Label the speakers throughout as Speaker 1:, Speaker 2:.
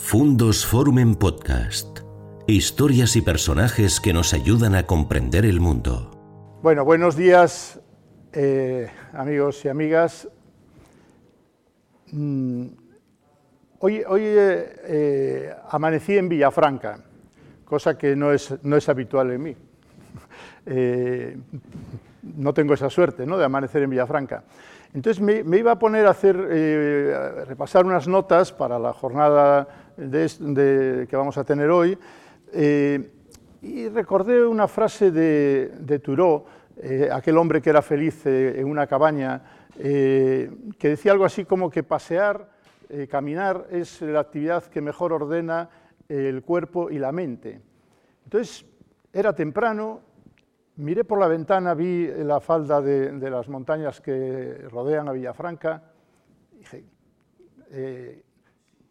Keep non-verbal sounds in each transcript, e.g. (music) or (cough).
Speaker 1: Fundos Forum en Podcast. Historias y personajes que nos ayudan a comprender el mundo.
Speaker 2: Bueno, buenos días eh, amigos y amigas. Mm, hoy hoy eh, eh, amanecí en Villafranca, cosa que no es, no es habitual en mí. (laughs) no tengo esa suerte ¿no? de amanecer en Villafranca. Entonces me, iba a poner a hacer, repasar unas notas para la jornada que vamos a tener hoy, eh, y recordé una frase de, de Thoreau, eh, aquel hombre que era feliz eh, en una cabaña, que decía algo así como que pasear, caminar, es la actividad que mejor ordena el cuerpo y la mente. Entonces, era temprano, miré por la ventana, vi la falda de, de las montañas que rodean a Villafranca, dije,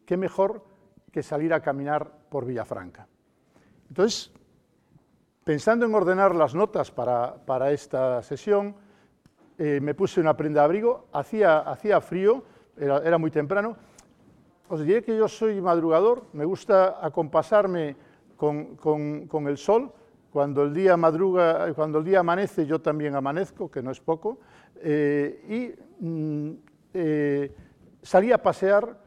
Speaker 2: qué mejor que salir a caminar por Villafranca. Entonces, pensando en ordenar las notas para, esta sesión, eh, me puse una prenda de abrigo, hacía, hacía frío, era, muy temprano. Os diré que yo soy madrugador, me gusta acompasarme con, el sol. Cuando el, día madruga, cuando el día amanece, yo también amanezco, que no es poco. Eh, y mm, eh, salí a pasear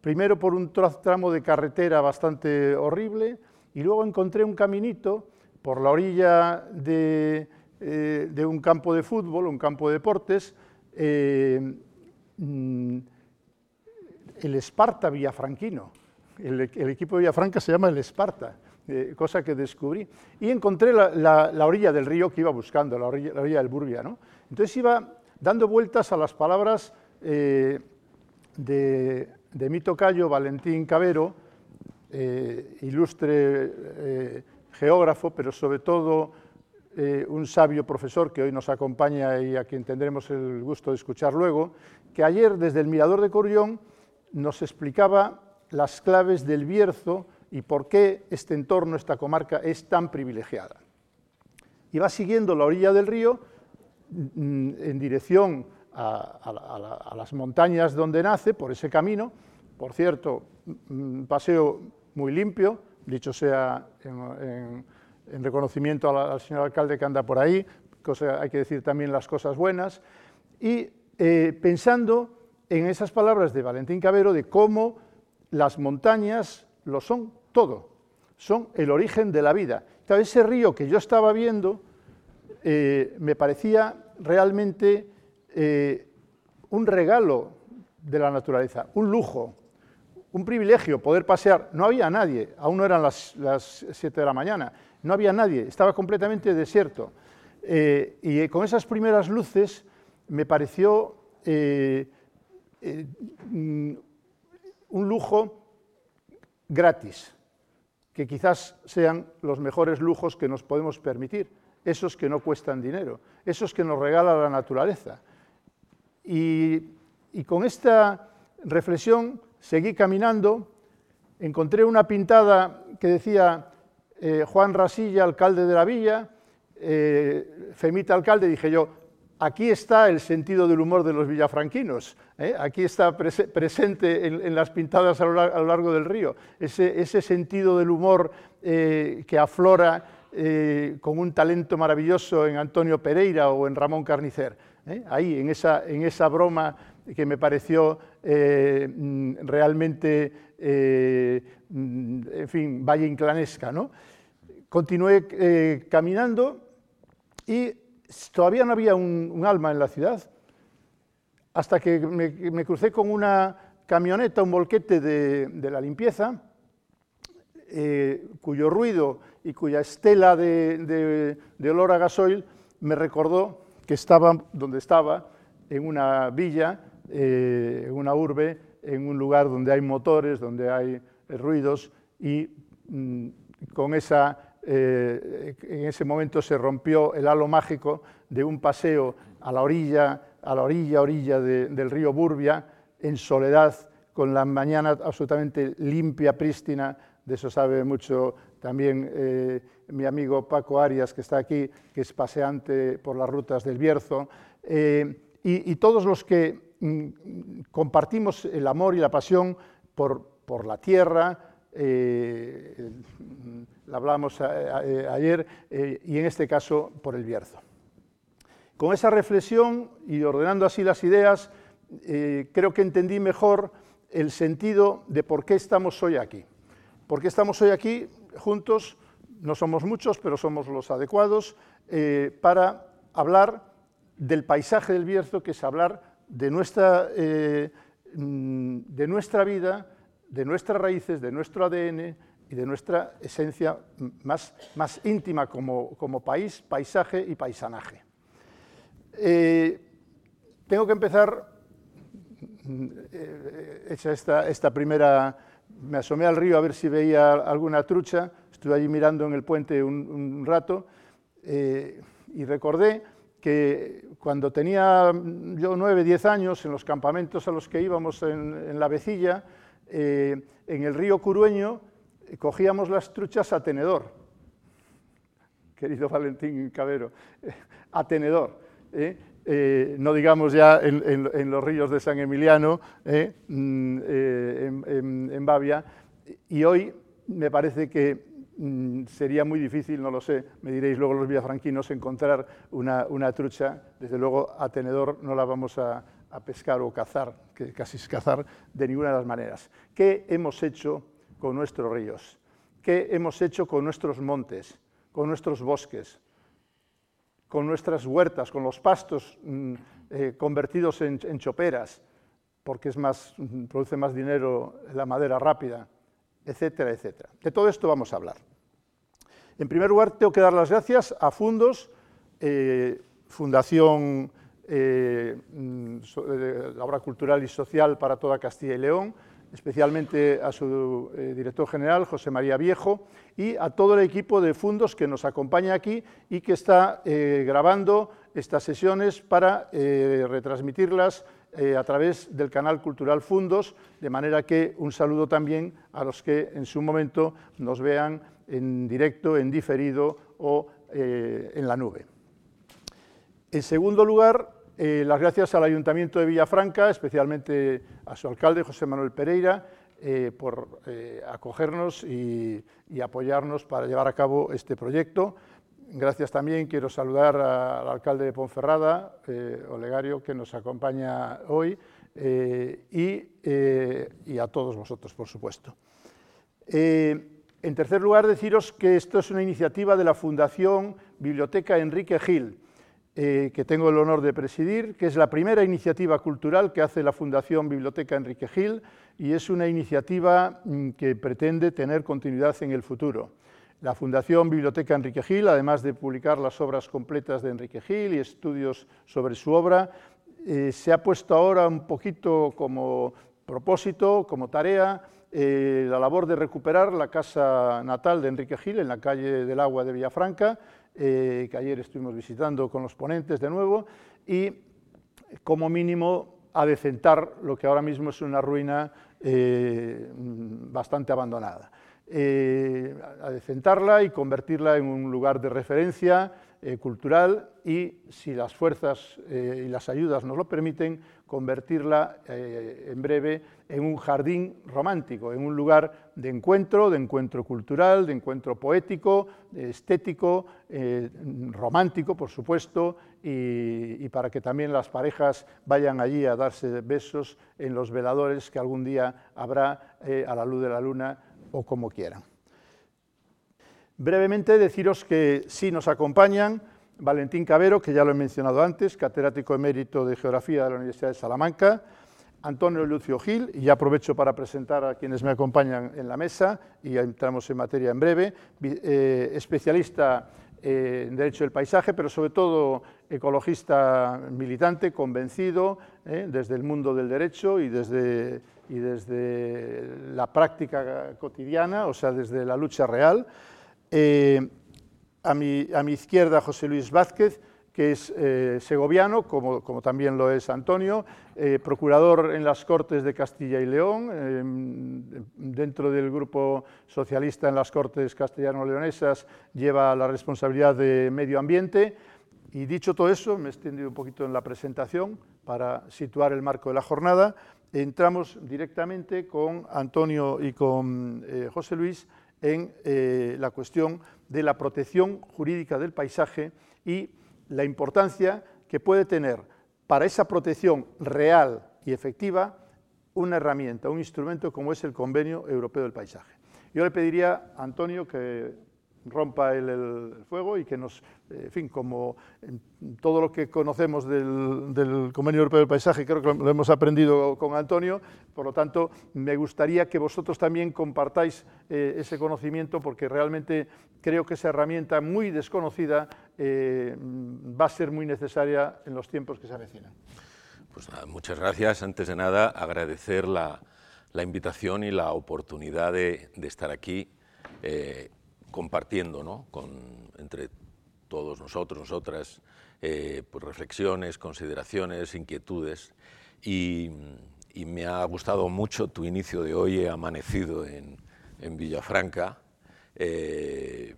Speaker 2: primero por un tramo de carretera bastante horrible y luego encontré un caminito por la orilla de, eh, un campo de fútbol, un campo de deportes, eh, mm, el Esparta Villafranquino. El, equipo de Villafranca se llama el Esparta, eh, cosa que descubrí. Y encontré la, orilla del río que iba buscando, la orilla, del Burbia. Entonces iba dando vueltas a las palabras de de mi tocayo Valentín Cabero, eh, ilustre eh, geógrafo, pero sobre todo eh, un sabio profesor que hoy nos acompaña y a quien tendremos el gusto de escuchar luego, que ayer desde el Mirador de Corrión nos explicaba las claves del Bierzo y por qué este entorno, esta comarca, es tan privilegiada. Y va siguiendo la orilla del río mm, en dirección a, las montañas donde nace, por ese camino. Por cierto, un paseo muy limpio, dicho sea en, reconocimiento al, señor alcalde que anda por ahí, hay que decir también las cosas buenas, y eh, pensando en esas palabras de Valentín Cabero de cómo las montañas lo son todo, son el origen de la vida. ese río que yo estaba viendo eh, me parecía realmente eh, un regalo de la naturaleza, un lujo, un privilegio poder pasear. No había nadie, aún no eran las, 7 de la mañana, no había nadie, estaba completamente desierto. Eh, y con esas primeras luces me pareció eh, mm, un lujo gratis, que quizás sean los mejores lujos que nos podemos permitir, esos que no cuestan dinero, esos que nos regala la naturaleza. Y, con esta reflexión seguí caminando, encontré una pintada que decía eh, Juan Rasilla, alcalde de la villa, eh, Femita alcalde, dije yo, aquí está el sentido del humor de los villafranquinos, ¿eh? aquí está presente en, las pintadas a lo, largo del río, ese, ese sentido del humor que aflora con un talento maravilloso en Antonio Pereira o en Ramón Carnicer. ¿Eh? ahí, en esa, en esa broma que me pareció eh, mm, realmente, eh, mm, en fin, valle inclanesca. ¿no? Continué caminando y todavía no había un, alma en la ciudad, hasta que me, crucé con una camioneta, un volquete de, la limpieza, cuyo ruido y cuya estela de, de olor a gasoil me recordó que estaba donde estaba, en una villa, eh, en una urbe, en un lugar donde hay motores, donde hay eh, ruidos, y mm, con esa, eh, en ese momento se rompió el halo mágico de un paseo a la orilla, a la orilla, orilla del río Burbia, en soledad, con la mañana absolutamente limpia, prístina, de eso sabe mucho también eh, mi amigo Paco Arias, que está aquí, que es paseante por las rutas del Bierzo, eh, y, todos los que mm, compartimos el amor y la pasión por, por la tierra, eh, la hablamos ayer, y en este caso por el Bierzo. Con esa reflexión y ordenando así las ideas, creo que entendí mejor el sentido de por qué estamos hoy aquí. ¿Por qué estamos hoy aquí juntos? No somos muchos, pero somos los adecuados para hablar del paisaje del Bierzo, que es hablar de nuestra, eh, mm, de nuestra vida, de nuestras raíces, de nuestro ADN y de nuestra esencia más, más íntima como, como, país, paisaje y paisanaje. Eh, tengo que empezar, mm, eh, hecha esta, esta, primera, me asomé al río a ver si veía alguna trucha, estuve allí mirando en el puente un, rato y recordé que cuando tenía yo nueve, diez años, en los campamentos a los que íbamos en, la Vecilla, eh, en el río Curueño, eh, cogíamos las truchas a tenedor, (laughs) querido Valentín Cabero, (laughs) a tenedor. Eh, no digamos ya en, los ríos de San Emiliano, mm, en, en Bavia, y hoy me parece que Mm, sería muy difícil, no lo sé, me diréis luego los villafranquinos, encontrar una, trucha, desde luego a tenedor no la vamos a, pescar o cazar, que casi es cazar, de ninguna de las maneras. ¿Qué hemos hecho con nuestros ríos? ¿Qué hemos hecho con nuestros montes, con nuestros bosques, con nuestras huertas, con los pastos mm, eh, convertidos en, choperas, porque es más, mm, produce más dinero la madera rápida? etcétera, etcétera. De todo esto vamos a hablar. En primer lugar, tengo que dar las gracias a Fundos, eh, Fundación eh, mm, la Obra Cultural y Social para toda Castilla y León, especialmente a su eh, director general, José María Viejo, y a todo el equipo de Fundos que nos acompaña aquí y que está grabando estas sesiones para retransmitirlas eh, a través del canal Cultural Fundos, de manera que un saludo también a los que en su momento nos vean en directo, en diferido o eh, en la nube. En segundo lugar, eh, las gracias al Ayuntamiento de Villafranca, especialmente a su alcalde, José Manuel Pereira, por acogernos y apoyarnos para llevar a cabo este proyecto. Gracias también, quiero saludar al alcalde de Ponferrada, eh, Olegario, que nos acompaña hoy, eh, eh, y, a todos vosotros, por supuesto. en tercer lugar, deciros que esto es una iniciativa de la Fundación Biblioteca Enrique Gil, que tengo el honor de presidir, que es la primera iniciativa cultural que hace la Fundación Biblioteca Enrique Gil y es una iniciativa mm, que pretende tener continuidad en el futuro. La Fundación Biblioteca Enrique Gil, además de publicar las obras completas de Enrique Gil y estudios sobre su obra, eh, se ha puesto ahora un poquito como propósito, como tarea, eh, la labor de recuperar la casa natal de Enrique Gil en la calle del Agua de Villafranca, eh, que ayer estuvimos visitando con los ponentes de nuevo, y como mínimo adecentar lo que ahora mismo es una ruina bastante abandonada. Eh, a decentarla y convertirla en un lugar de referencia eh, cultural y, si las fuerzas eh, y las ayudas nos lo permiten, convertirla en breve en un jardín romántico, en un lugar de encuentro, de encuentro cultural, de encuentro poético, estético, romántico, por supuesto, y, para que también las parejas vayan allí a darse besos en los veladores que algún día habrá a la luz de la luna o como quieran. Brevemente deciros que sí nos acompañan Valentín Cabero, que ya lo he mencionado antes, catedrático emérito de Geografía de la Universidad de Salamanca, Antonio Lucio Gil, y ya aprovecho para presentar a quienes me acompañan en la mesa, y entramos en materia en breve, eh, especialista en Derecho del Paisaje, pero sobre todo ecologista militante, convencido, eh, desde el mundo del derecho y desde y desde la práctica cotidiana, o sea, desde la lucha real. A, mi, izquierda, José Luis Vázquez, que es eh, segoviano, como, también lo es Antonio, eh, procurador en las Cortes de Castilla y León, dentro del grupo socialista en las Cortes castellano-leonesas, lleva la responsabilidad de medio ambiente. Y dicho todo eso, me he extendido un poquito en la presentación para situar el marco de la jornada, entramos directamente con Antonio y con eh, José Luis en eh, la cuestión de la protección jurídica del paisaje y la importancia que puede tener para esa protección real y efectiva una herramienta, un instrumento como es el Convenio Europeo del Paisaje. Yo le pediría a Antonio que rompa el, fuego y que nos, eh, en fin, como todo lo que conocemos del, Convenio Europeo del Paisaje, creo que lo hemos aprendido con Antonio, por lo tanto, me gustaría que vosotros también compartáis eh, ese conocimiento, porque realmente creo que esa herramienta muy desconocida eh, va a ser muy necesaria en los tiempos que se avecinan.
Speaker 3: Pues muchas gracias. Antes de nada, agradecer la, invitación y la oportunidad de, estar aquí compartiendo ¿no? con, entre todos nosotros, nosotras, eh, pues reflexiones, consideraciones, inquietudes. Y, me ha gustado mucho tu inicio de hoy, he amanecido en, en Villafranca. Eh,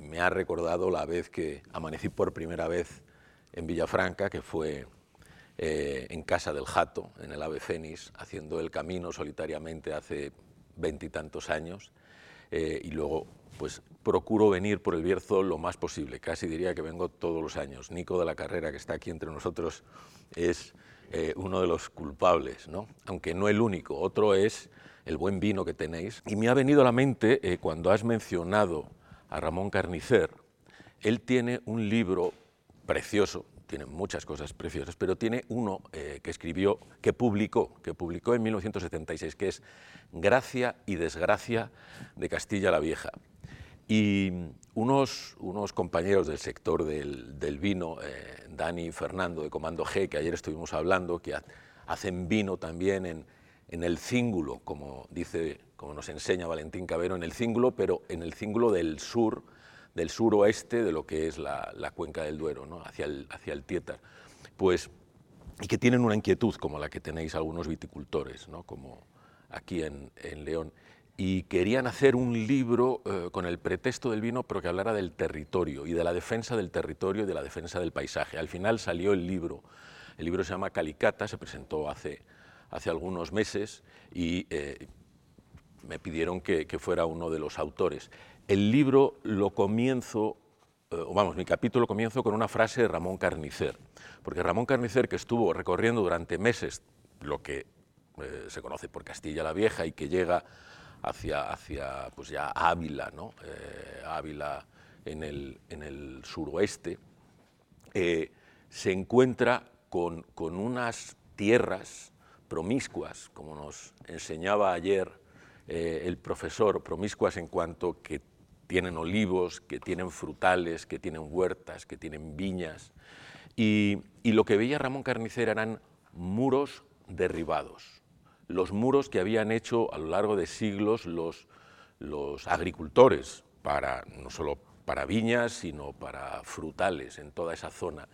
Speaker 3: me ha recordado la vez que amanecí por primera vez en Villafranca, que fue eh, en Casa del Jato, en el Ave Fénix, haciendo el camino solitariamente hace veintitantos años. y luego pues procuro venir por el Bierzo lo más posible, casi diría que vengo todos los años. Nico de la Carrera, que está aquí entre nosotros, es eh, uno de los culpables, ¿no? aunque no el único. Otro es el buen vino que tenéis. Y me ha venido a la mente, eh, cuando has mencionado a Ramón Carnicer, él tiene un libro precioso, tiene muchas cosas preciosas, pero tiene uno eh, que escribió, que publicó, que publicó en 1976, que es Gracia y Desgracia de Castilla la Vieja. Y unos, unos compañeros del sector del, del vino, eh, Dani y Fernando de Comando G, que ayer estuvimos hablando, que hacen vino también en, en el cíngulo, como, dice, como nos enseña Valentín Cabero, en el cíngulo, pero en el cíngulo del sur, del suroeste de lo que es la, la cuenca del Duero, ¿no? hacia, el, hacia el Tietar. Pues, y que tienen una inquietud como la que tenéis algunos viticultores, ¿no? como aquí en, en León y querían hacer un libro eh, con el pretexto del vino, pero que hablara del territorio y de la defensa del territorio y de la defensa del paisaje. Al final salió el libro. El libro se llama Calicata, se presentó hace, hace algunos meses y eh, me pidieron que, fuera uno de los autores. El libro lo comienzo, eh, vamos, mi capítulo comienzo con una frase de Ramón Carnicer, porque Ramón Carnicer, que estuvo recorriendo durante meses lo que se conoce por Castilla la Vieja y que llega hacia, hacia pues ya Ávila, ¿no? Eh, Ávila en el, en el suroeste, eh, se encuentra con, con, unas tierras promiscuas, como nos enseñaba ayer eh, el profesor, promiscuas en cuanto que tienen olivos, que tienen frutales, que tienen huertas, que tienen viñas. Y, y lo que veía Ramón Carnicera eran muros derribados los muros que habían hecho a lo largo de siglos los, los agricultores, para, no solo para viñas, sino para frutales en toda esa zona.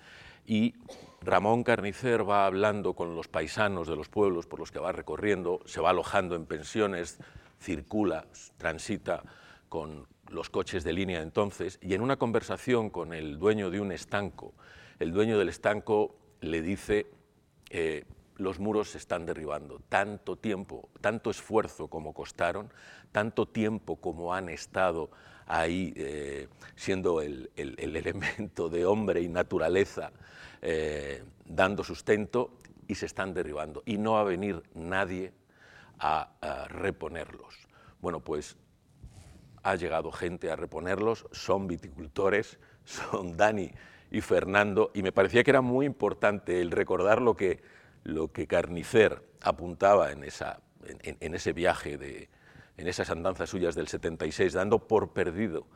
Speaker 3: Y Ramón Carnicer va hablando con los paisanos de los pueblos por los que va recorriendo, se va alojando en pensiones, circula, transita con los coches de línea entonces, y en una conversación con el dueño de un estanco, el dueño del estanco le dice, eh, los muros se están derribando. Tanto tiempo, tanto esfuerzo como costaron, tanto tiempo como han estado ahí eh, siendo el, (laughs) elemento de hombre y naturaleza eh, dando sustento y se están derribando. Y no va a venir nadie a, a reponerlos. Bueno, pues ha llegado gente a reponerlos, son viticultores, son Dani y Fernando, y me parecía que era muy importante el recordar lo que lo que Carnicer apuntaba en, ese viaje, de, en esas andanzas suyas del 76, dando por perdido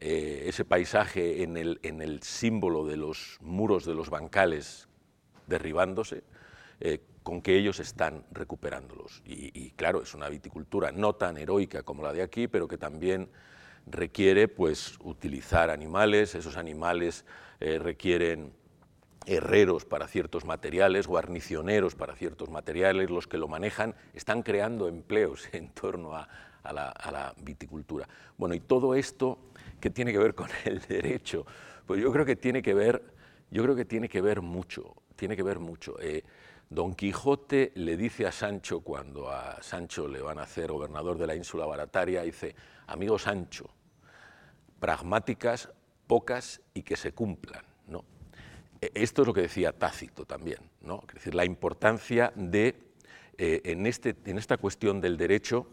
Speaker 3: eh, ese paisaje en el, en el, símbolo de los muros de los bancales derribándose, eh, con que ellos están recuperándolos. Y, claro, es una viticultura no tan heroica como la de aquí, pero que también requiere pues, utilizar animales, esos animales eh, requieren herreros para ciertos materiales, guarnicioneros para ciertos materiales, los que lo manejan, están creando empleos (laughs) en torno a, la, viticultura. Bueno, y todo esto, ¿qué tiene que ver con (laughs) el derecho? Pues yo creo que tiene que ver, yo creo que tiene que ver mucho, tiene que ver mucho. Eh, Don Quijote le dice a Sancho, cuando a Sancho le van a hacer gobernador de la ínsula barataria, dice, amigo Sancho, pragmáticas, pocas y que se cumplan. E, esto es lo que decía Tácito también, ¿no? es decir, la importancia de, eh, en, este, en esta cuestión del derecho,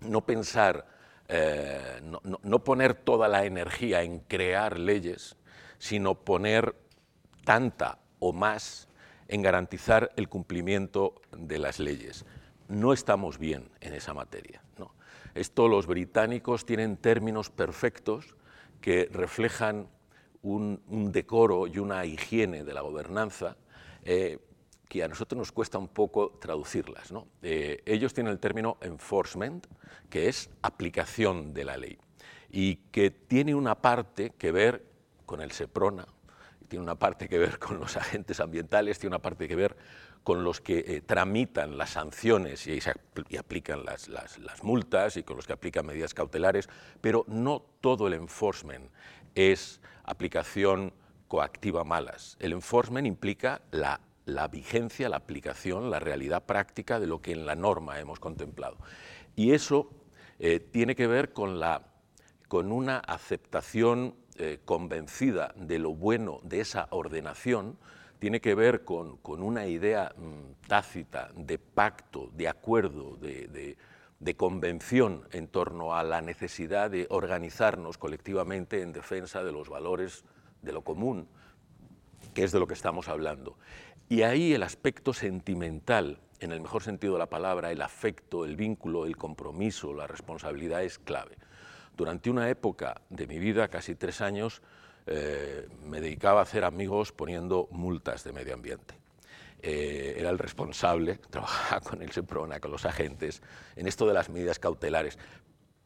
Speaker 3: no pensar, eh, no, poner toda la energía en crear leyes, sino poner tanta o más en garantizar el cumplimiento de las leyes. No estamos bien en esa materia. Esto los británicos tienen términos perfectos que reflejan un, decoro y una higiene de la gobernanza eh, que a nosotros nos cuesta un poco traducirlas. Eh, ellos tienen el término enforcement, que es aplicación de la ley, y que tiene una parte que ver con el SEPRONA, tiene una parte que ver con los agentes ambientales, tiene una parte que ver con los que eh, tramitan las sanciones y, aplican las, multas y con los que aplican medidas cautelares, pero no todo el enforcement es aplicación coactiva malas. El enforcement implica la, vigencia, la aplicación, la realidad práctica de lo que en la norma hemos contemplado. Y eso eh, tiene que ver con, la, con una aceptación eh, convencida de lo bueno de esa ordenación, tiene que ver con, una idea mm, tácita de pacto, de acuerdo, de, convención en torno a la necesidad de organizarnos colectivamente en defensa de los valores de lo común, que es de lo que estamos hablando. Y ahí el aspecto sentimental, en el mejor sentido de la palabra, el afecto, el vínculo, el compromiso, la responsabilidad es clave. Durante una época de mi vida, casi tres años, eh, me dedicaba a hacer amigos poniendo multas de medio ambiente. Eh, era el responsable, (laughs) trabajaba con el SEPRONA, con los agentes, en esto de las medidas cautelares,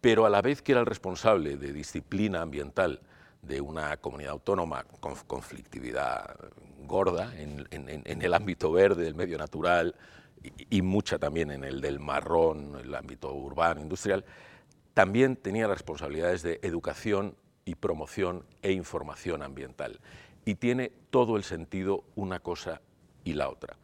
Speaker 3: pero a la vez que era el responsable de disciplina ambiental de una comunidad autónoma con conflictividad gorda en, el ámbito verde, del medio natural, y, y, mucha también en el del marrón, el ámbito urbano, industrial, también tenía responsabilidades de educación y promoción e información ambiental. Y tiene todo el sentido una cosa y la otra.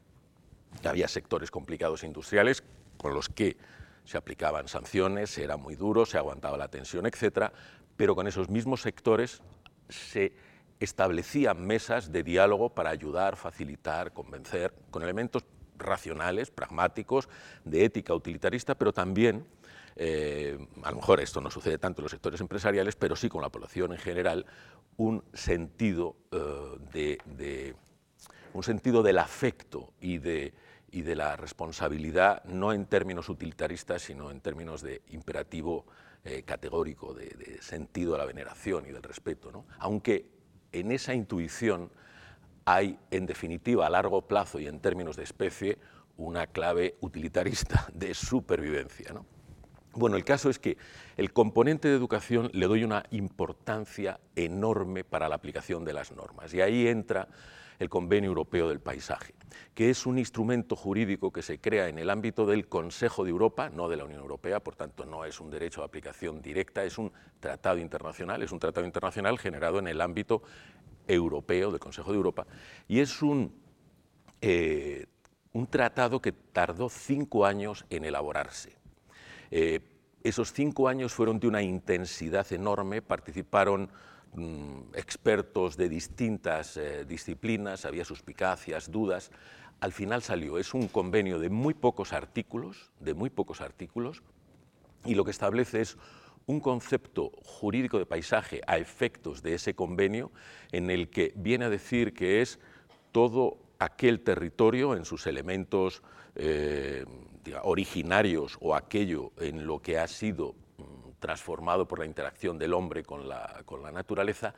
Speaker 3: Había sectores complicados industriales con los que se aplicaban sanciones, era muy duro, se aguantaba la tensión, etc. Pero con esos mismos sectores se establecían mesas de diálogo para ayudar, facilitar, convencer, con elementos racionales, pragmáticos, de ética utilitarista, pero también eh, a lo mejor esto no sucede tanto en los sectores empresariales, pero sí con la población en general, un sentido, eh, de, un sentido del afecto y de, y de la responsabilidad, no en términos utilitaristas, sino en términos de imperativo eh, categórico, de, sentido de la veneración y del respeto. ¿no? Aunque en esa intuición hay, en definitiva, a largo plazo y en términos de especie, una clave utilitarista (laughs) de supervivencia. ¿no? Bueno, el caso es que el componente de educación le doy una importancia enorme para la aplicación de las normas y ahí entra el Convenio Europeo del Paisaje, que es un instrumento jurídico que se crea en el ámbito del Consejo de Europa, no de la Unión Europea, por tanto no es un derecho de aplicación directa, es un tratado internacional, es un tratado internacional generado en el ámbito europeo del Consejo de Europa y es un, eh, un tratado que tardó cinco años en elaborarse. Eh, esos cinco años fueron de una intensidad enorme, participaron mm, expertos de distintas eh, disciplinas, había suspicacias, dudas. Al final salió, es un convenio de muy pocos artículos, de muy pocos artículos, y lo que establece es un concepto jurídico de paisaje a efectos de ese convenio en el que viene a decir que es todo aquel territorio en sus elementos eh, originarios o aquello en lo que ha sido transformado por la interacción del hombre con la, naturaleza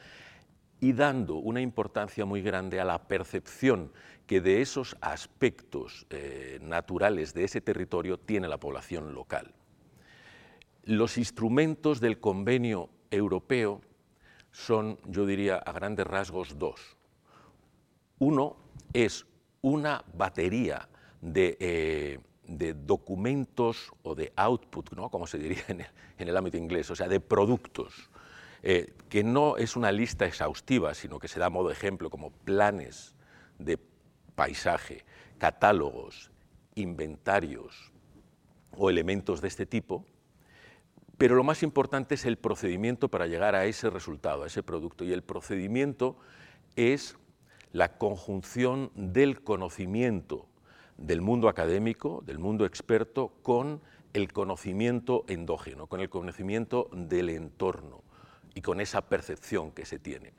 Speaker 3: y dando una importancia muy grande a la percepción que de esos aspectos eh, naturales de ese territorio tiene la población local. Los instrumentos del convenio europeo son, yo diría, a grandes rasgos dos. Uno es una batería de, eh, de documentos o de output, ¿no? como se diría en el, ámbito inglés, o sea, de productos, eh, que no es una lista exhaustiva, sino que se da a modo ejemplo como planes de paisaje, catálogos, inventarios o elementos de este tipo, pero lo más importante es el procedimiento para llegar a ese resultado, a ese producto. Y el procedimiento es la conjunción del conocimiento del mundo académico, del mundo experto, con el conocimiento endógeno, con el conocimiento del entorno y con esa percepción que se tiene.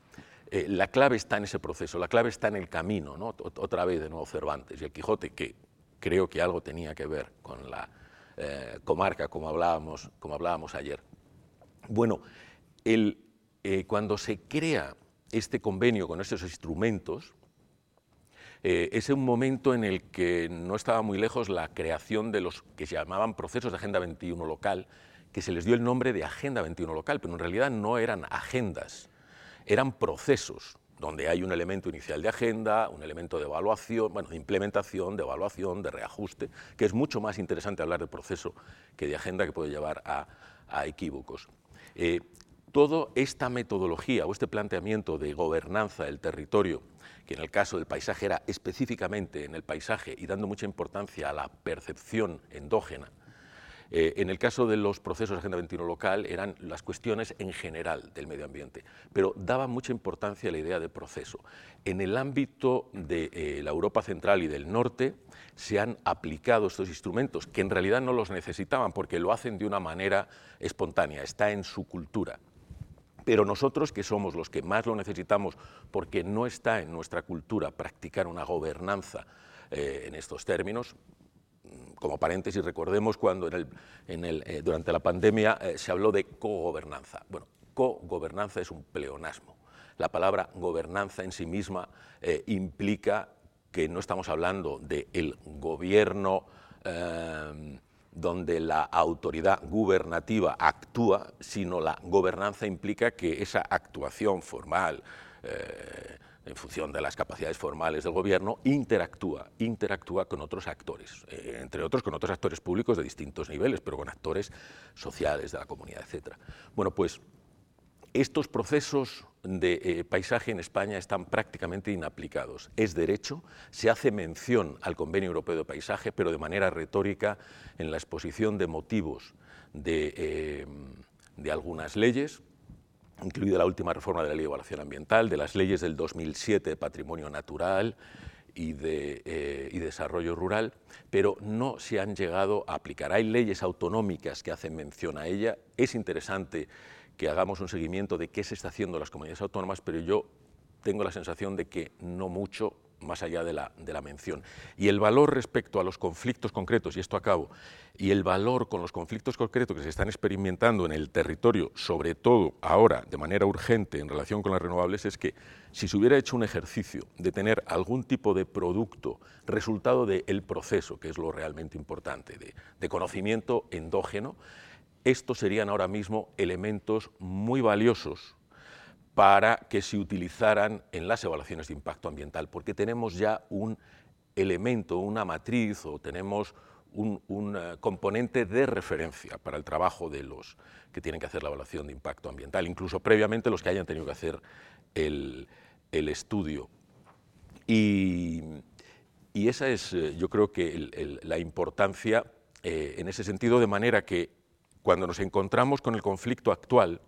Speaker 3: Eh, la clave está en ese proceso, la clave está en el camino, ¿no? otra vez de nuevo Cervantes y el Quijote, que creo que algo tenía que ver con la eh, comarca, como hablábamos, como hablábamos ayer. Bueno, eh, cuando se crea este convenio con estos instrumentos, eh, es un momento en el que no estaba muy lejos la creación de los que se llamaban procesos de Agenda 21 local, que se les dio el nombre de Agenda 21 local, pero en realidad no eran agendas, eran procesos donde hay un elemento inicial de agenda, un elemento de evaluación, bueno, de implementación, de evaluación, de reajuste, que es mucho más interesante hablar de proceso que de agenda que puede llevar a, equívocos. Eh, toda esta metodología o este planteamiento de gobernanza del territorio, que en el caso del paisaje era específicamente en el paisaje y dando mucha importancia a la percepción endógena, eh, en el caso de los procesos de Agenda 21 local eran las cuestiones en general del medio ambiente, pero daba mucha importancia a la idea de proceso. En el ámbito de eh, la Europa central y del norte se han aplicado estos instrumentos, que en realidad no los necesitaban porque lo hacen de una manera espontánea, está en su cultura. Pero nosotros, que somos los que más lo necesitamos porque no está en nuestra cultura practicar una gobernanza eh, en estos términos, como paréntesis, recordemos cuando eh, durante la pandemia eh, se habló de cogobernanza. Bueno, cogobernanza es un pleonasmo. La palabra gobernanza en sí misma implica que no estamos hablando del gobierno donde la autoridad gubernativa actúa, sino la gobernanza implica que esa actuación formal, en función de las capacidades formales del gobierno, interactúa, interactúa con otros actores, eh, entre otros con otros actores públicos de distintos niveles, pero con actores sociales de la comunidad, etc. Bueno, pues estos procesos de eh, paisaje en España están prácticamente inaplicados. Es derecho, se hace mención al Convenio Europeo de Paisaje, pero de manera retórica en la exposición de motivos de, eh, algunas leyes, incluida la última reforma de la Ley de Evaluación Ambiental, de las leyes del 2007 de Patrimonio Natural y de eh, Desarrollo Rural, pero no se han llegado a aplicar. Hay leyes autonómicas que hacen mención a ella. Es interesante que hagamos un seguimiento de qué se está haciendo en las comunidades autónomas, pero yo tengo la sensación de que no mucho más allá de la, de la, mención. Y el valor respecto a los conflictos concretos, y esto acabo, y el valor con los conflictos concretos que se están experimentando en el territorio, sobre todo ahora de manera urgente en relación con las renovables, es que si se hubiera hecho un ejercicio de tener algún tipo de producto resultado del proceso, que es lo realmente importante, de, de conocimiento endógeno, estos serían ahora mismo elementos muy valiosos para que se utilizaran en las evaluaciones de impacto ambiental, porque tenemos ya un elemento, una matriz o tenemos un, eh, componente de referencia para el trabajo de los que tienen que hacer la evaluación de impacto ambiental, incluso previamente los que hayan tenido que hacer el, estudio. Y, esa es, eh, yo creo que la importancia eh, en ese sentido, de manera que cuando nos encontramos con el conflicto actual,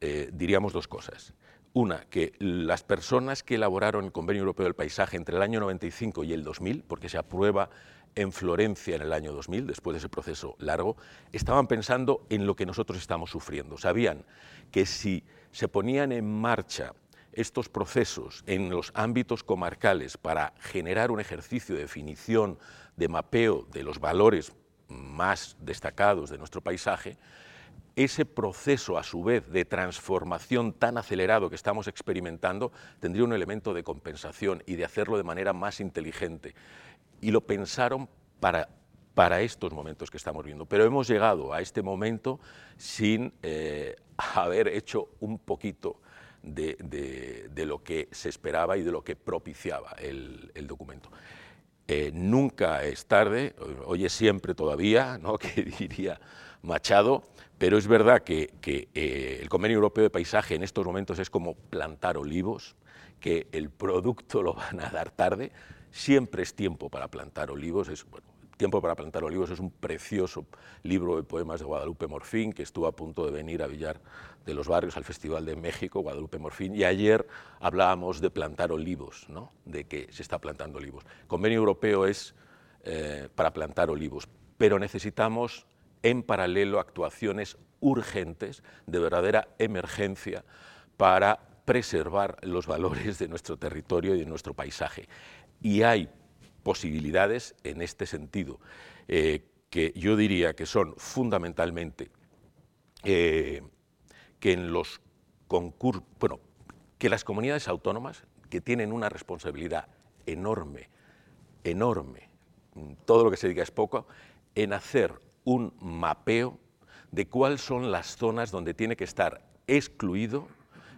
Speaker 3: eh, diríamos dos cosas. Una, que las personas que elaboraron el Convenio Europeo del Paisaje entre el año 95 y el 2000, porque se aprueba en Florencia en el año 2000, después de ese proceso largo, estaban pensando en lo que nosotros estamos sufriendo. Sabían que si se ponían en marcha estos procesos en los ámbitos comarcales para generar un ejercicio de definición, de mapeo de los valores más destacados de nuestro paisaje, ese proceso, a su vez, de transformación tan acelerado que estamos experimentando, tendría un elemento de compensación y de hacerlo de manera más inteligente. Y lo pensaron para, para estos momentos que estamos viendo. Pero hemos llegado a este momento sin eh, haber hecho un poquito de, lo que se esperaba y de lo que propiciaba el, documento. Eh, nunca es tarde, hoy es siempre todavía, ¿no? (laughs) que diría Machado, pero es verdad que, eh, el Convenio Europeo de Paisaje en estos momentos es como plantar olivos, que el producto lo van a dar tarde. Siempre es tiempo para plantar olivos. Es, bueno, Tiempo para plantar olivos es un precioso libro de poemas de Guadalupe Morfín, que estuvo a punto de venir a Villar de los Barrios, al Festival de México, Guadalupe Morfín, y ayer hablábamos de plantar olivos, ¿no? de que se está plantando olivos. El convenio europeo es eh, para plantar olivos, pero necesitamos en paralelo actuaciones urgentes de verdadera emergencia para preservar los valores de nuestro territorio y de nuestro paisaje. Y hay posibilidades en este sentido, eh, que yo diría que son fundamentalmente eh, que en los concursos, bueno, que las comunidades autónomas, que tienen una responsabilidad enorme, enorme, todo lo que se diga es poco, en hacer un mapeo de cuáles son las zonas donde tiene que estar excluido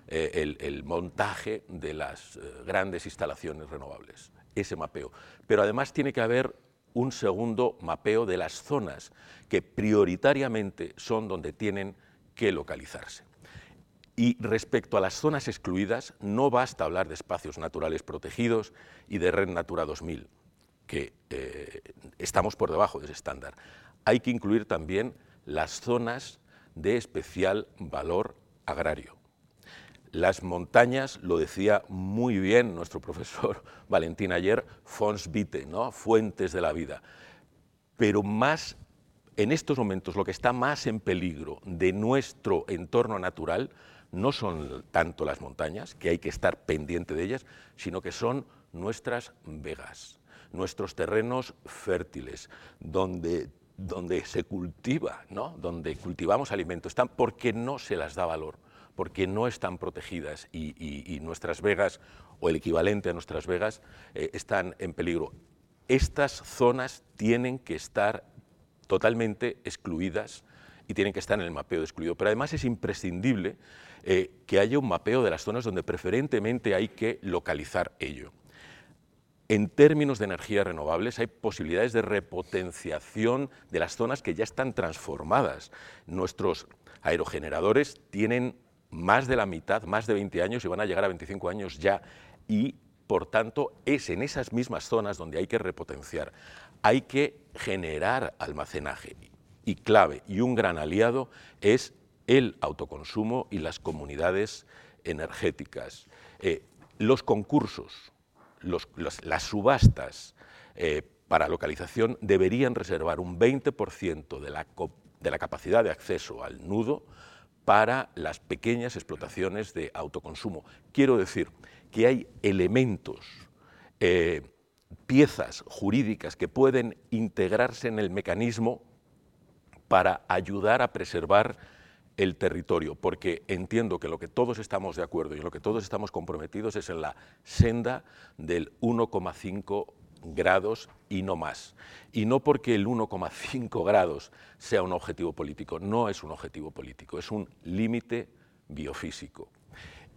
Speaker 3: eh, el, montaje de las grandes instalaciones renovables ese mapeo. Pero además tiene que haber un segundo mapeo de las zonas que prioritariamente son donde tienen que localizarse. Y respecto a las zonas excluidas, no basta hablar de espacios naturales protegidos y de Red Natura 2000, que eh, estamos por debajo de ese estándar. Hay que incluir también las zonas de especial valor agrario. Las montañas, lo decía muy bien nuestro profesor (laughs) Valentín ayer, fons vitae, ¿no? fuentes de la vida. Pero más, en estos momentos, lo que está más en peligro de nuestro entorno natural no son tanto las montañas, que hay que estar pendiente de ellas, sino que son nuestras vegas, nuestros terrenos fértiles, donde, donde se cultiva, ¿no? donde cultivamos alimentos, porque no se las da valor porque no están protegidas y, nuestras vegas, o el equivalente a nuestras vegas, eh, están en peligro. Estas zonas tienen que estar totalmente excluidas y tienen que estar en el mapeo de excluido. Pero además es imprescindible eh, que haya un mapeo de las zonas donde preferentemente hay que localizar ello. En términos de energías renovables hay posibilidades de repotenciación de las zonas que ya están transformadas. Nuestros aerogeneradores tienen más de la mitad, más de 20 años y van a llegar a 25 años ya. Y, por tanto, es en esas mismas zonas donde hay que repotenciar. Hay que generar almacenaje. Y clave, y un gran aliado, es el autoconsumo y las comunidades energéticas. Eh, los concursos, las subastas eh, para localización deberían reservar un 20% de la, de la capacidad de acceso al nudo para las pequeñas explotaciones de autoconsumo. Quiero decir que hay elementos, eh, piezas jurídicas que pueden integrarse en el mecanismo para ayudar a preservar el territorio, porque entiendo que lo que todos estamos de acuerdo y lo que todos estamos comprometidos es en la senda del 1,5 grados y no más. Y no porque el 1,5 grados sea un objetivo político, no es un objetivo político, es un límite biofísico.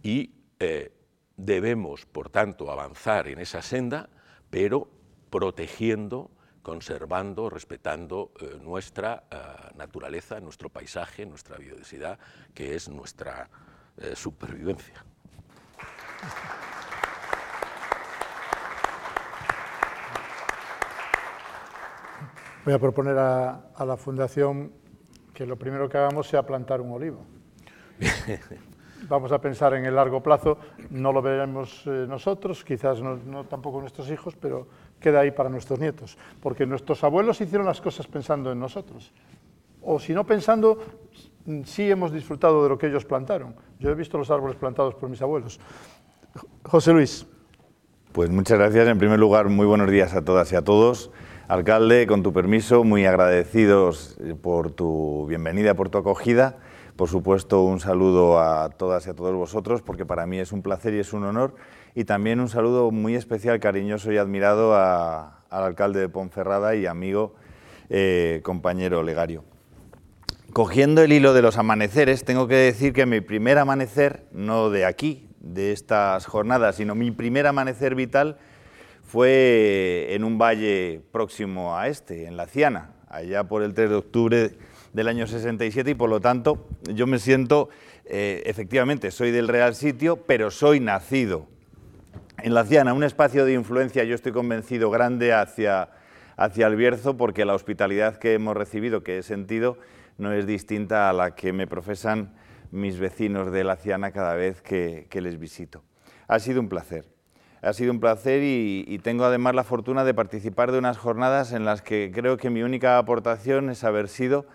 Speaker 3: Y eh, debemos, por tanto, avanzar en esa senda, pero protegiendo, conservando, respetando eh, nuestra eh, naturaleza, nuestro paisaje, nuestra biodiversidad, que es nuestra supervivencia.
Speaker 2: Voy a proponer a, la Fundación que lo primero que hagamos sea plantar un olivo. (laughs) Vamos a pensar en el largo plazo, no lo veremos eh, nosotros, quizás no, tampoco nuestros hijos, pero queda ahí para nuestros nietos, porque nuestros abuelos hicieron las cosas pensando en nosotros. O si no pensando, sí hemos disfrutado de lo que ellos plantaron. Yo he visto los árboles plantados por mis abuelos. José Luis.
Speaker 4: Pues muchas gracias. En primer lugar, muy buenos días a todas y a todos. Alcalde, con tu permiso, muy agradecidos eh, por tu bienvenida, por tu acogida. Por supuesto, un saludo a todas y a todos vosotros, porque para mí es un placer y es un honor. Y también un saludo muy especial, cariñoso y admirado al alcalde de Ponferrada y amigo, eh, compañero Legario. Cogiendo el hilo de los amaneceres, tengo que decir que mi primer amanecer, no de aquí, de estas jornadas, sino mi primer amanecer vital, fue en un valle próximo a este, en la Ciana, allá por el 3 de octubre del año 67 y por lo tanto yo me siento, eh, efectivamente, soy del Real Sitio, pero soy nacido en la Ciana, un espacio de influencia, yo estoy convencido, grande hacia, hacia el Bierzo, porque la hospitalidad que hemos recibido, que he sentido, no es distinta a la que me profesan mis vecinos de la Ciana cada vez que, les visito. Ha sido un placer. Ha sido un placer y, tengo además la fortuna de participar de unas jornadas en las que creo que mi única aportación es haber sido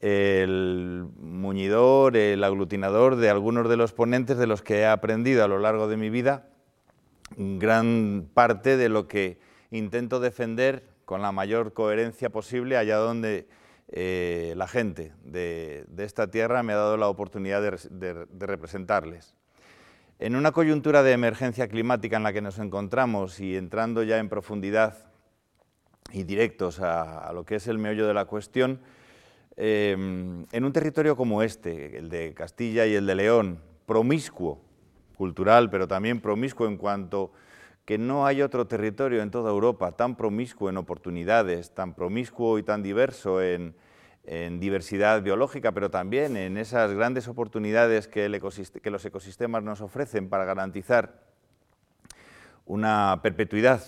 Speaker 4: el muñidor, el aglutinador de algunos de los ponentes de los que he aprendido a lo largo de mi vida gran parte de lo que intento defender con la mayor coherencia posible allá donde eh, la gente de, esta tierra me ha dado la oportunidad de, representarles. En una coyuntura de emergencia climática en la que nos encontramos y entrando ya en profundidad y directos a, lo que es el meollo de la cuestión, em, en un territorio como este, el de Castilla y el de León, promiscuo, cultural, pero también promiscuo en cuanto que no hay otro territorio en toda Europa tan promiscuo en oportunidades, tan promiscuo y tan diverso en, diversidad biológica, pero también en esas grandes oportunidades que, los ecosistemas nos ofrecen para garantizar una perpetuidad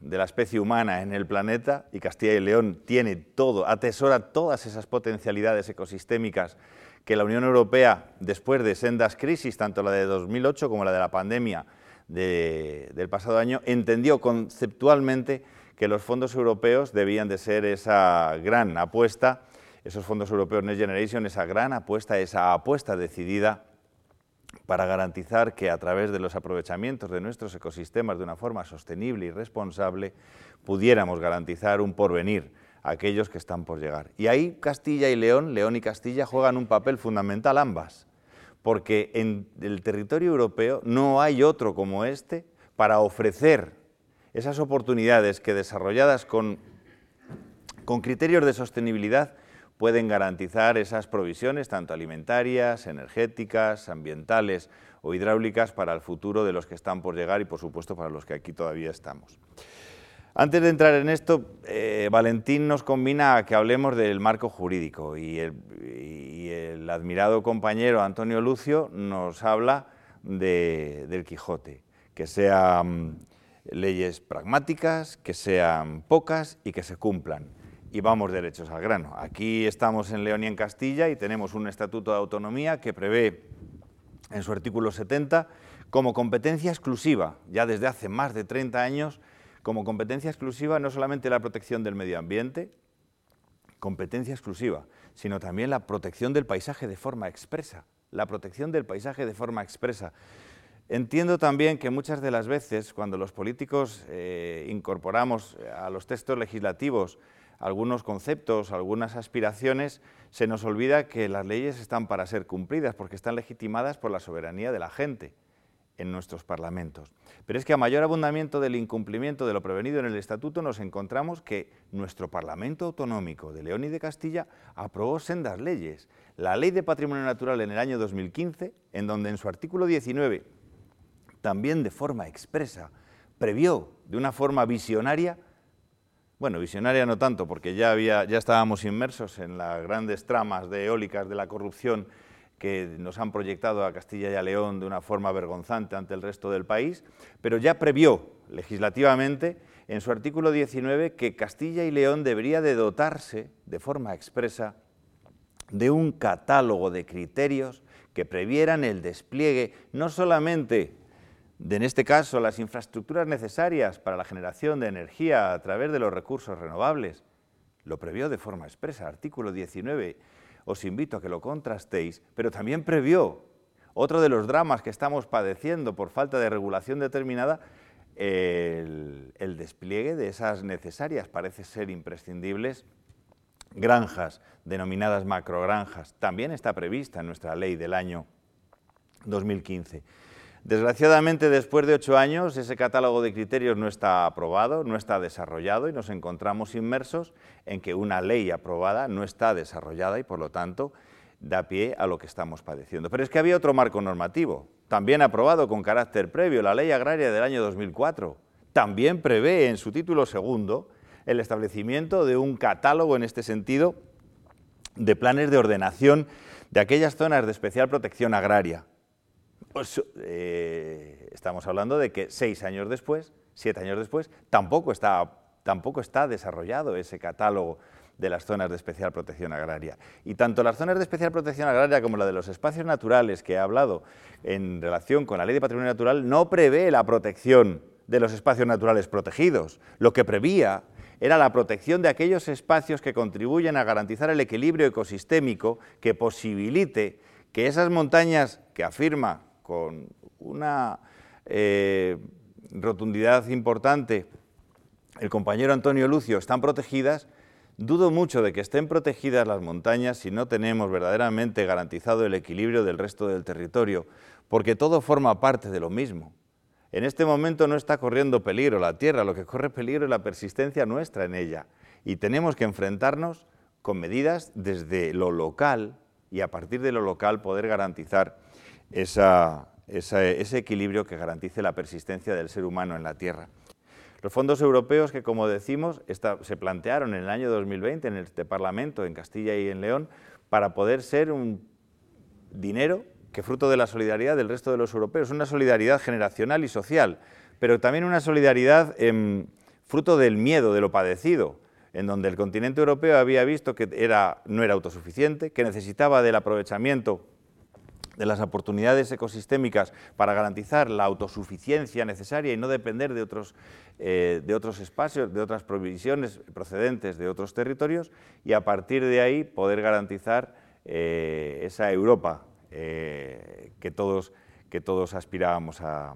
Speaker 4: de la especie humana en el planeta, y Castilla y León tiene todo, atesora todas esas potencialidades ecosistémicas que la Unión Europea, después de sendas crisis, tanto la de 2008 como la de la pandemia, del pasado año, entendió conceptualmente que los fondos europeos debían de ser esa gran apuesta, esos fondos europeos Next Generation, esa gran apuesta, esa apuesta decidida para garantizar que a través de los aprovechamientos de nuestros ecosistemas de una forma sostenible y responsable pudiéramos garantizar un porvenir a aquellos que están por llegar. Y ahí Castilla y León, León y Castilla juegan un papel fundamental ambas porque en el territorio europeo no hay otro como este para ofrecer esas oportunidades que desarrolladas con, criterios de sostenibilidad pueden garantizar esas provisiones, tanto alimentarias, energéticas, ambientales o hidráulicas, para el futuro de los que están por llegar y, por supuesto, para los que aquí todavía estamos. Antes de entrar en esto, eh, Valentín nos combina a que hablemos del marco jurídico y el, admirado compañero Antonio Lucio nos habla del Quijote, que sean leyes pragmáticas, que sean pocas y que se cumplan. Y vamos derechos al grano. Aquí estamos en León y en Castilla y tenemos un estatuto de autonomía que prevé en su artículo 70 como competencia exclusiva, ya desde hace más de 30 años, como competencia exclusiva no solamente la protección del medio ambiente, competencia exclusiva, sino también la protección del paisaje de forma expresa, la protección del paisaje de forma expresa. Entiendo también que muchas de las veces cuando los políticos eh, incorporamos a los textos legislativos algunos conceptos, algunas aspiraciones, se nos olvida que las leyes están para ser cumplidas porque están legitimadas por la soberanía de la gente en nuestros parlamentos. Pero es que a mayor abundamiento del incumplimiento de lo prevenido en el Estatuto nos encontramos que nuestro Parlamento Autonómico de León y de Castilla aprobó sendas leyes. La Ley de Patrimonio Natural en el año 2015, en donde en su artículo 19, también de forma expresa, previó de una forma visionaria, bueno, visionaria no tanto, porque ya, había, ya estábamos inmersos en las grandes tramas de eólicas de la corrupción que nos han proyectado a Castilla y a León de una forma vergonzante ante el resto del país, pero ya previó legislativamente en su artículo 19 que Castilla y León debería de dotarse de forma expresa de un catálogo de criterios que previeran el despliegue no solamente de, en este caso, las infraestructuras necesarias para la generación de energía a través de los recursos renovables, lo previó de forma expresa, artículo 19 os invito a que lo contrastéis, pero también previó otro de los dramas que estamos padeciendo por falta de regulación determinada, el, despliegue de esas necesarias, parece ser imprescindibles, granjas, denominadas macrogranjas. También está prevista en nuestra ley del año 2015. Desgraciadamente, después de ocho años, ese catálogo de criterios no está aprobado, no está desarrollado y nos encontramos inmersos en que una ley aprobada no está desarrollada y, por lo tanto, da pie a lo que estamos padeciendo. Pero es que había otro marco normativo, también aprobado con carácter previo, la Ley Agraria del año 2004. También prevé en su título segundo el establecimiento de un catálogo en este sentido de planes de ordenación de aquellas zonas de especial protección agraria Pues, eh, estamos hablando de que seis años después, siete años después, tampoco está, tampoco está desarrollado ese catálogo de las zonas de especial protección agraria. Y tanto las zonas de especial protección agraria como la de los espacios naturales que he hablado en relación con la Ley de Patrimonio Natural no prevé la protección de los espacios naturales protegidos. Lo que prevía era la protección de aquellos espacios que contribuyen a garantizar el equilibrio ecosistémico que posibilite que esas montañas que afirma con una eh, rotundidad importante el compañero Antonio Lucio están protegidas, dudo mucho de que estén protegidas las montañas si no tenemos verdaderamente garantizado el equilibrio del resto del territorio, porque todo forma parte de lo mismo. En este momento no está corriendo peligro la tierra, lo que corre peligro es la persistencia nuestra en ella. Y tenemos que enfrentarnos con medidas desde lo local y a partir de lo local poder garantizar ese equilibrio que garantice la persistencia del ser humano en la tierra. Los fondos europeos que, como decimos, se plantearon en el año 2020 en este Parlamento, en Castilla y en León, para poder ser un dinero que fruto de la solidaridad del resto de los europeos, una solidaridad generacional y social, pero también una solidaridad em, fruto del miedo, de lo padecido, en donde el continente europeo había visto que era, no era autosuficiente, que necesitaba del aprovechamiento de las oportunidades ecosistémicas para garantizar la autosuficiencia necesaria y no depender de otros, eh, de otros espacios, de otras provisiones procedentes de otros territorios, y a partir de ahí poder garantizar eh, esa Europa eh, que, todos, que todos aspirábamos a,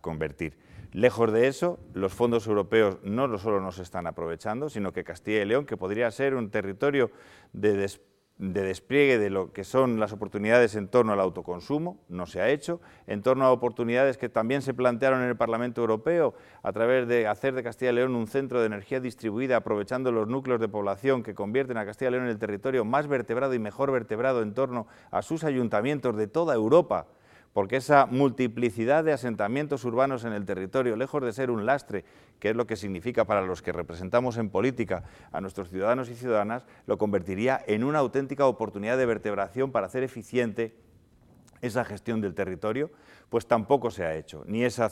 Speaker 4: convertir. Lejos de eso, los fondos europeos no solo no se están aprovechando, sino que Castilla y León, que podría ser un territorio de de despliegue de lo que son las oportunidades en torno al autoconsumo, no se ha hecho, en torno a oportunidades que también se plantearon en el Parlamento Europeo a través de hacer de Castilla y León un centro de energía distribuida aprovechando los núcleos de población que convierten a Castilla y León en el territorio más vertebrado y mejor vertebrado en torno a sus ayuntamientos de toda Europa porque esa multiplicidad de asentamientos urbanos en el territorio, lejos de ser un lastre, que es lo que significa para los que representamos en política a nuestros ciudadanos y ciudadanas, lo convertiría en una auténtica oportunidad de vertebración para hacer eficiente esa gestión del territorio, pues tampoco se ha hecho, ni, ese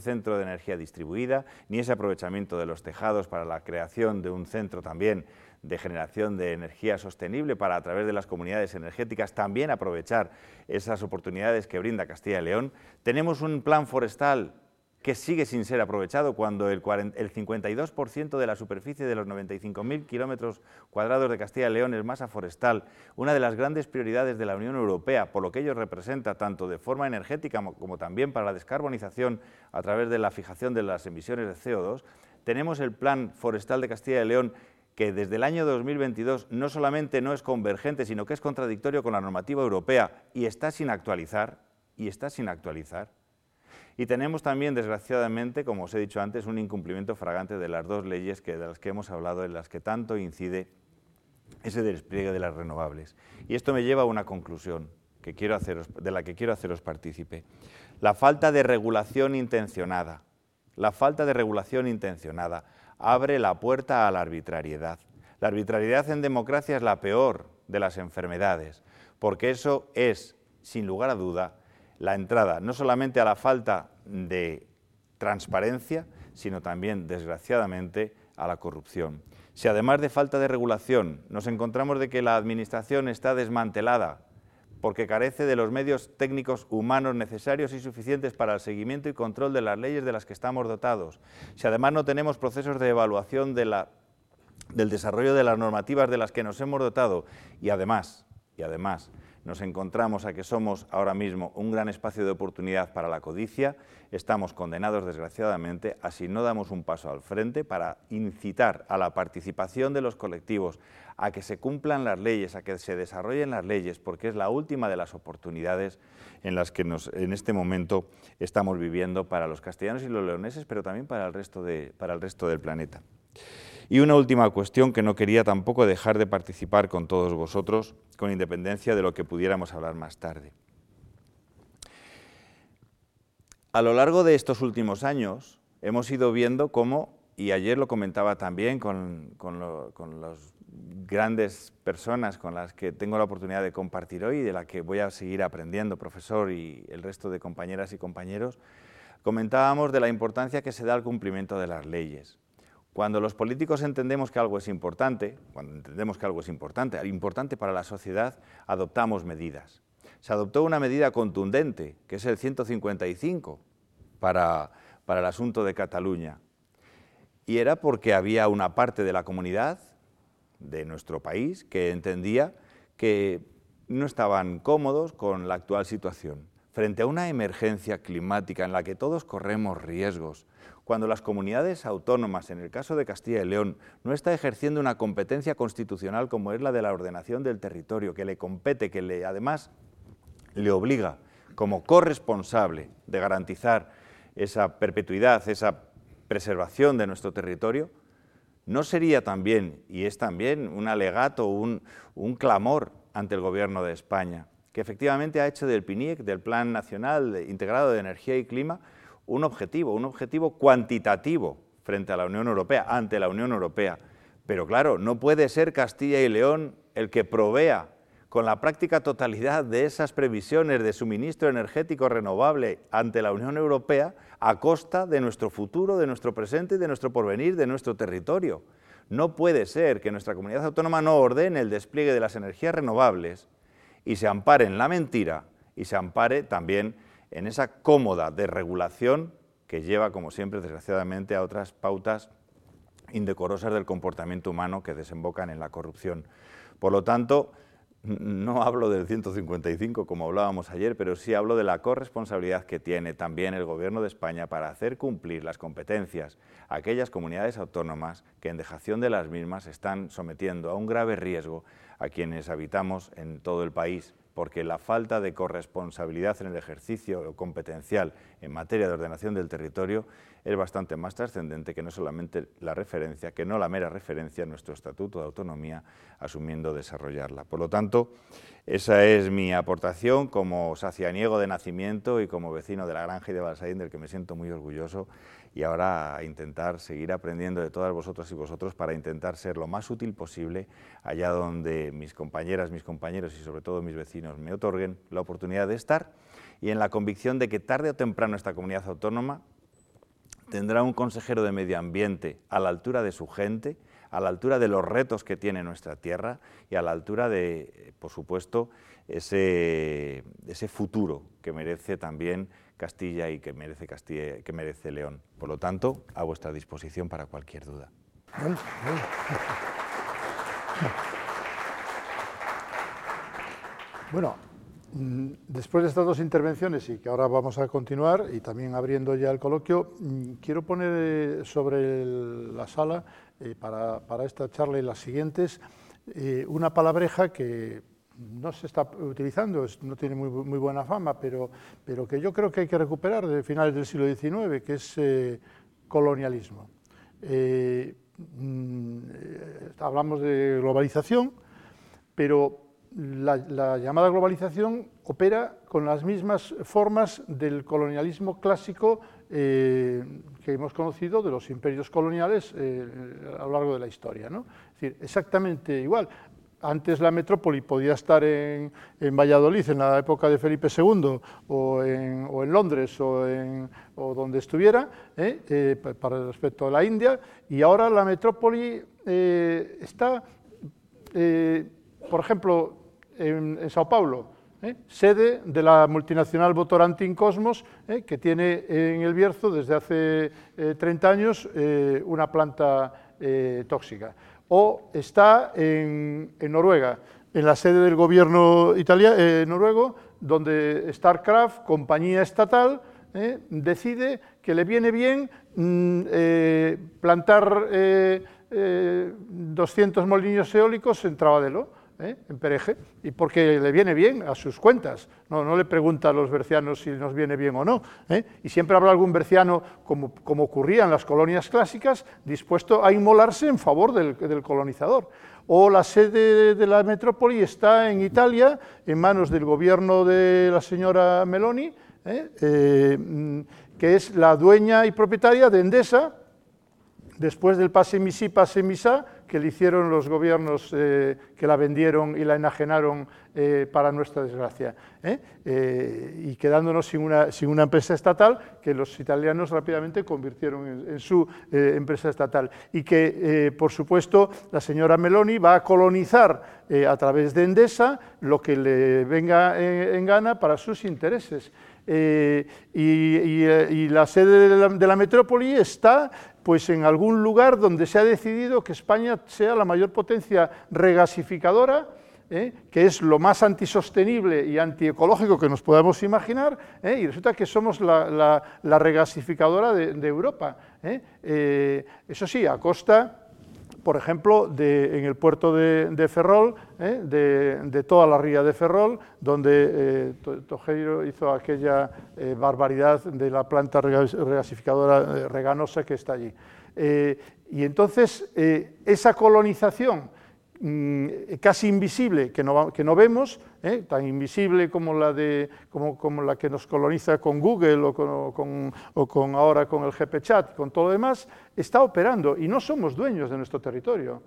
Speaker 4: centro de energía distribuida, ni ese aprovechamiento de los tejados para la creación de un centro también de generación de energía sostenible para a través de las comunidades energéticas también aprovechar esas oportunidades que brinda Castilla y León. Tenemos un plan forestal que sigue sin ser aprovechado cuando el, 52% de la superficie de los 95.000 kilómetros cuadrados de Castilla y León es masa forestal, una de las grandes prioridades de la Unión Europea, por lo que ello representa tanto de forma energética como también para la descarbonización a través de la fijación de las emisiones de CO2, tenemos el Plan Forestal de Castilla y León que desde el año 2022 no solamente no es convergente, sino que es contradictorio con la normativa europea y está sin actualizar, y está sin actualizar. Y tenemos también, desgraciadamente, como os he dicho antes, un incumplimiento fragante de las dos leyes que, de las que hemos hablado, en las que tanto incide ese despliegue de las renovables. Y esto me lleva a una conclusión que quiero haceros, de la que quiero haceros partícipe. La falta de regulación intencionada, la falta de regulación intencionada abre la puerta a la arbitrariedad. La arbitrariedad en democracia es la peor de las enfermedades, porque eso es, sin lugar a duda, la entrada no solamente a la falta de transparencia, sino también, desgraciadamente, a la corrupción. Si además de falta de regulación nos encontramos de que la Administración está desmantelada porque carece de los medios técnicos humanos necesarios y suficientes para el seguimiento y control de las leyes de las que estamos dotados. Si además no tenemos procesos de evaluación del desarrollo de las normativas de las que nos hemos dotado y además, y además nos encontramos a que somos ahora mismo un gran espacio de oportunidad para la codicia, estamos condenados desgraciadamente a si no damos un paso al frente para incitar a la participación de los colectivos, a que se cumplan las leyes, a que se desarrollen las leyes, porque es la última de las oportunidades en las que nos, en este momento estamos viviendo para los castellanos y los leoneses, pero también para el resto, de, para el resto del planeta. Y una última cuestión que no quería tampoco dejar de participar con todos vosotros, con independencia de lo que pudiéramos hablar más tarde. A lo largo de estos últimos años hemos ido viendo cómo, y ayer lo comentaba también con, los grandes personas con las que tengo la oportunidad de compartir hoy y de la que voy a seguir aprendiendo, profesor y el resto de compañeras y compañeros, comentábamos de la importancia que se da al cumplimiento de las leyes. Cuando los políticos entendemos que algo es importante, cuando entendemos que algo es importante, importante para la sociedad, adoptamos medidas. Se adoptó una medida contundente, que es el 155, para, para el asunto de Cataluña. Y era porque había una parte de la comunidad de nuestro país que entendía que no estaban cómodos con la actual situación. Frente a una emergencia climática en la que todos corremos riesgos, cuando las comunidades autónomas, en el caso de Castilla y León, no está ejerciendo una competencia constitucional como es la de la ordenación del territorio, que le compete, que le, además le obliga como corresponsable de garantizar esa perpetuidad, esa preservación de nuestro territorio, ¿no sería también, y es también un alegato, un, un clamor ante el Gobierno de España, que efectivamente ha hecho del PNIEC, del Plan Nacional Integrado de Energía y Clima, un objetivo, un objetivo cuantitativo frente a la Unión Europea, ante la Unión Europea. Pero claro, no puede ser Castilla y León el que provea con la práctica totalidad de esas previsiones de suministro energético renovable ante la Unión Europea a costa de nuestro futuro, de nuestro presente y de nuestro porvenir, de nuestro territorio. No puede ser que nuestra comunidad autónoma no ordene el despliegue de las energías renovables y se ampare en la mentira y se ampare también en esa cómoda desregulación que lleva, como siempre, desgraciadamente, a otras pautas indecorosas del comportamiento humano que desembocan en la corrupción. Por lo tanto, no hablo del 155 como hablábamos ayer, pero sí hablo de la corresponsabilidad que tiene también el Gobierno de España para hacer cumplir las competencias a aquellas comunidades autónomas que en dejación de las mismas están sometiendo a un grave riesgo a quienes habitamos en todo el país porque la falta de corresponsabilidad en el ejercicio competencial en materia de ordenación del territorio es bastante más trascendente que no solamente la referencia, que no la mera referencia a nuestro Estatuto de Autonomía, asumiendo desarrollarla. Por lo tanto, esa es mi aportación como sacianiego de nacimiento y como vecino de la granja y de Balsaín, del que me siento muy orgulloso, y ahora a intentar seguir aprendiendo de todas vosotras y vosotros para intentar ser lo más útil posible allá donde mis compañeras, mis compañeros y sobre todo mis vecinos me otorguen la oportunidad de estar y en la convicción de que tarde o temprano esta comunidad autónoma tendrá un consejero de medio ambiente a la altura de su gente, a la altura de los retos que tiene nuestra tierra y a la altura de, por supuesto, ese, ese futuro que merece también Castilla y que merece, Castilla, que merece León. Por lo tanto, a vuestra disposición para cualquier duda.
Speaker 2: Bueno, Mm, después de estas dos intervenciones y que ahora vamos a continuar y también abriendo ya el coloquio, mm, quiero poner eh, sobre la sala eh, para, esta charla y las siguientes eh, una palabreja que no se está utilizando, no tiene muy, muy, buena fama, pero, pero que yo creo que hay que recuperar de finales del siglo XIX, que es colonialismo. Mm, hablamos de globalización, pero la, llamada globalización opera con las mismas formas del colonialismo clásico eh, que hemos conocido de los imperios coloniales eh, a lo largo de la historia. ¿no? Es decir, exactamente igual. Antes la metrópoli podía estar en, Valladolid en la época de Felipe II o en, Londres o, donde estuviera ¿eh? para respecto a la India y ahora la metrópoli está, por ejemplo, en, Sao Paulo, ¿eh? sede de la multinacional Votorantim Cosmos, ¿eh? que tiene en el Bierzo desde hace 30 eh, años una planta tóxica. O está en, Noruega, en la sede del gobierno italiano, noruego, donde StarCraft, compañía estatal, decide que le viene bien mm, plantar 200 molinos eólicos en Trabadelo ¿eh? en Pereje, y porque le viene bien a sus cuentas. No, no le pregunta a los bercianos si nos viene bien o no. ¿eh? Y siempre habrá algún berciano, como, como, ocurría en las colonias clásicas, dispuesto a inmolarse en favor del, del colonizador. O la sede de la metrópoli está en Italia, en manos del gobierno de la señora Meloni, ¿eh? mm, que es la dueña y propietaria de Endesa, después del pase misí, pase misá, que le hicieron los gobiernos eh, que la vendieron y la enajenaron eh, para nuestra desgracia. ¿eh? y quedándonos sin una, sin una, empresa estatal que los italianos rápidamente convirtieron en, su empresa estatal. Y que, por supuesto, la señora Meloni va a colonizar a través de Endesa lo que le venga en gana para sus intereses. Eh, eh, y, la sede de la, metrópoli está pues, en algún lugar donde se ha decidido que España sea la mayor potencia regasificadora, ¿eh? que es lo más antisostenible y antiecológico que nos podamos imaginar, y resulta que somos la, regasificadora de, de Europa. eso sí, a costa por ejemplo, en el puerto de, Ferrol, ¿eh? de, toda la ría de Ferrol, donde eh, hizo aquella eh, barbaridad de la planta regasificadora reganosa que está allí. y entonces, esa colonización casi invisible que no, que no vemos, ¿eh? tan invisible como la, de, como, como la que nos coloniza con Google o con, o con, ahora con el GPChat, con todo lo demás, está operando y no somos dueños de nuestro territorio.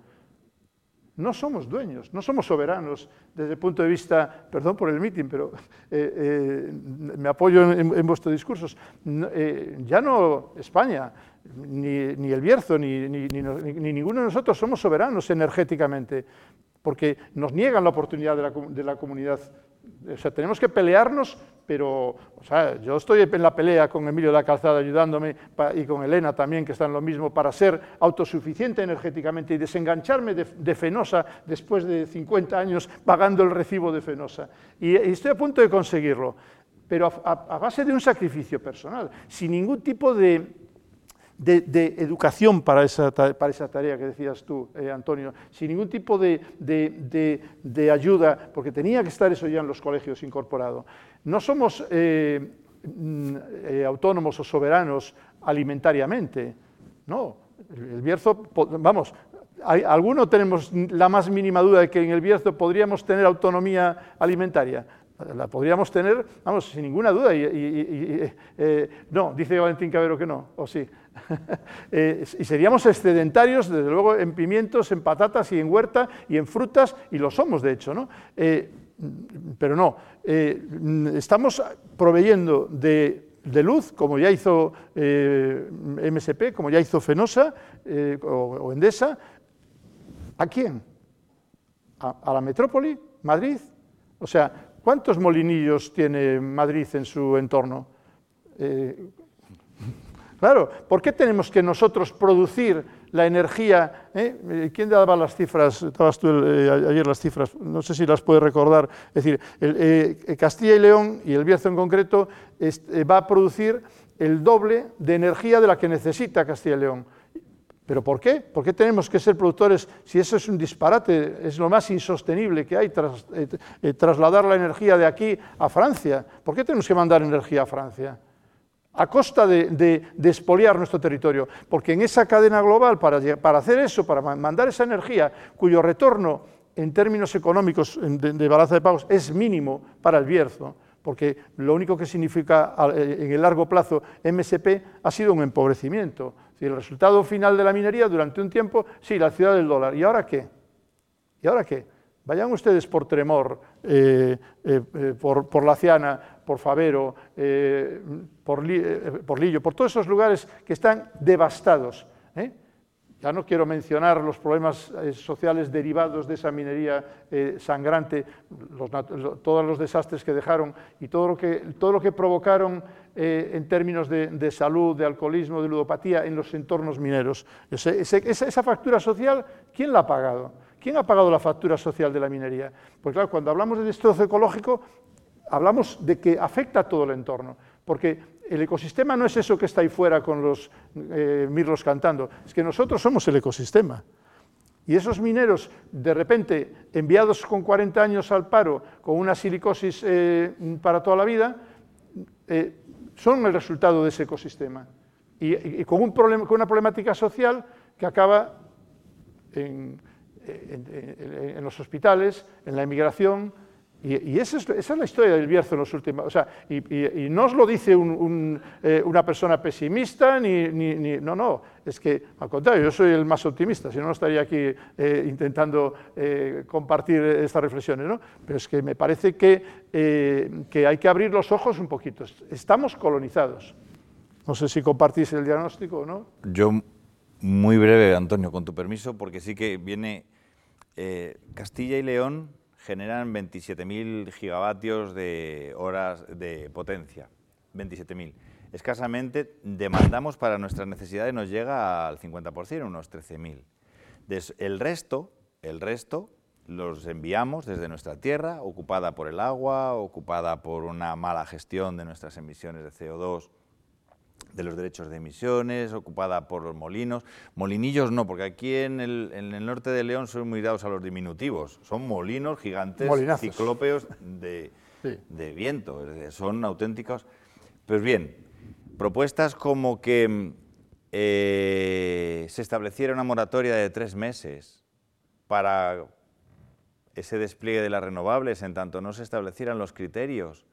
Speaker 2: No somos dueños, no somos soberanos desde el punto de vista, perdón por el mitin, pero eh, eh, me apoyo en, vuestros discursos, ya no España, ni, el Bierzo, ni, ninguno de nosotros somos soberanos energéticamente, porque nos niegan la oportunidad de la, comunidad. O sea, tenemos que pelearnos, pero o sea, yo estoy en la pelea con Emilio de la Calzada ayudándome y con Elena también, que están lo mismo, para ser autosuficiente energéticamente y desengancharme de, Fenosa después de 50 años pagando el recibo de Fenosa. Y, estoy a punto de conseguirlo, pero a base de un sacrificio personal, sin ningún tipo de de, educación para esa, para esa, tarea que decías tú, eh, Antonio, sin ningún tipo de, de, ayuda, porque tenía que estar eso ya en los colegios incorporado. No somos eh, mm, eh, autónomos o soberanos alimentariamente, no. El, Bierzo, vamos, ¿alguno tenemos la más mínima duda de que en el Bierzo podríamos tener autonomía alimentaria? La podríamos tener, vamos, sin ninguna duda. Y, no, dice Valentín Cabero que no, o sí. (laughs) Eh, y seríamos excedentarios, desde luego, en pimientos, en patatas y en huerta y en frutas, y lo somos, de hecho, ¿no? Eh, pero no, eh, estamos proveyendo de, luz, como ya hizo MSP, como ya hizo Fenosa o, Endesa, ¿a quién? A, la metrópoli, Madrid. O sea, ¿cuántos molinillos tiene Madrid en su entorno? Claro, ¿por qué tenemos que nosotros producir la energía? Eh? Eh, ¿Quién daba las cifras? Estabas tú eh, ayer las cifras, no sé si las puedes recordar. Es decir, Castilla y León, y el Bierzo en concreto, va a producir el doble de energía de la que necesita Castilla y León. ¿Pero por qué? ¿Por qué tenemos que ser productores si eso es un disparate? Es lo más insostenible que hay, trasladar la energía de aquí a Francia. ¿Por qué tenemos que mandar energía a Francia? A costa de, de, expoliar nuestro territorio, porque en esa cadena global, para, hacer eso, para mandar esa energía, cuyo retorno en términos económicos de, balanza de pagos es mínimo para el Bierzo, porque lo único que significa en el largo plazo MSP ha sido un empobrecimiento. El resultado final de la minería durante un tiempo, sí, la ciudad del dólar. ¿Y ahora qué? ¿Y ahora qué? Vayan ustedes por Tremor, eh, eh, eh, por, por La Ciana, por Favero, por, Lillo, por todos esos lugares que están devastados. Ya no quiero mencionar los problemas sociales derivados de esa minería sangrante, todos los desastres que dejaron y todo lo que, provocaron en términos de, salud, de alcoholismo, de ludopatía en los entornos mineros. esa factura social, ¿quién la ha pagado? ¿Quién ha pagado la factura social de la minería? Pues claro, cuando hablamos de destrozo ecológico, hablamos de que afecta a todo el entorno, porque el ecosistema no es eso que está ahí fuera con los eh, mirlos cantando, es que nosotros somos el ecosistema. Y esos mineros, de repente, enviados con 40 años al paro, con una silicosis eh, para toda la vida, eh, son el resultado de ese ecosistema. Y, con, un con una problemática social que acaba en, los hospitales, en la emigración, Y, esa, es, la historia del Bierzo en los últimos... O sea, y, no os lo dice eh, una persona pesimista, ni, No, no, es que al contrario, yo soy el más optimista, si no, no estaría aquí eh, intentando eh, compartir estas reflexiones, ¿no? Pero es que me parece que, que hay que abrir los ojos un poquito. Estamos colonizados. No sé si compartís el diagnóstico o no.
Speaker 4: Yo, muy breve, Antonio, con tu permiso, porque sí que viene Castilla y León generan 27.000 gigavatios de horas de potencia. 27.000. Escasamente demandamos para nuestras necesidades nos llega al 50%, unos 13.000. El resto, el resto los enviamos desde nuestra tierra, ocupada por el agua, ocupada por una mala gestión de nuestras emisiones de CO2 de los derechos de emisiones, ocupada por los molinos. Molinillos no, porque aquí en el, norte de León son muy dados a los diminutivos. Son molinos gigantes, ciclópeos de, viento, son auténticos. Pues bien, propuestas como que eh, se estableciera una moratoria de tres meses para ese despliegue de las renovables, en tanto no se establecieran los criterios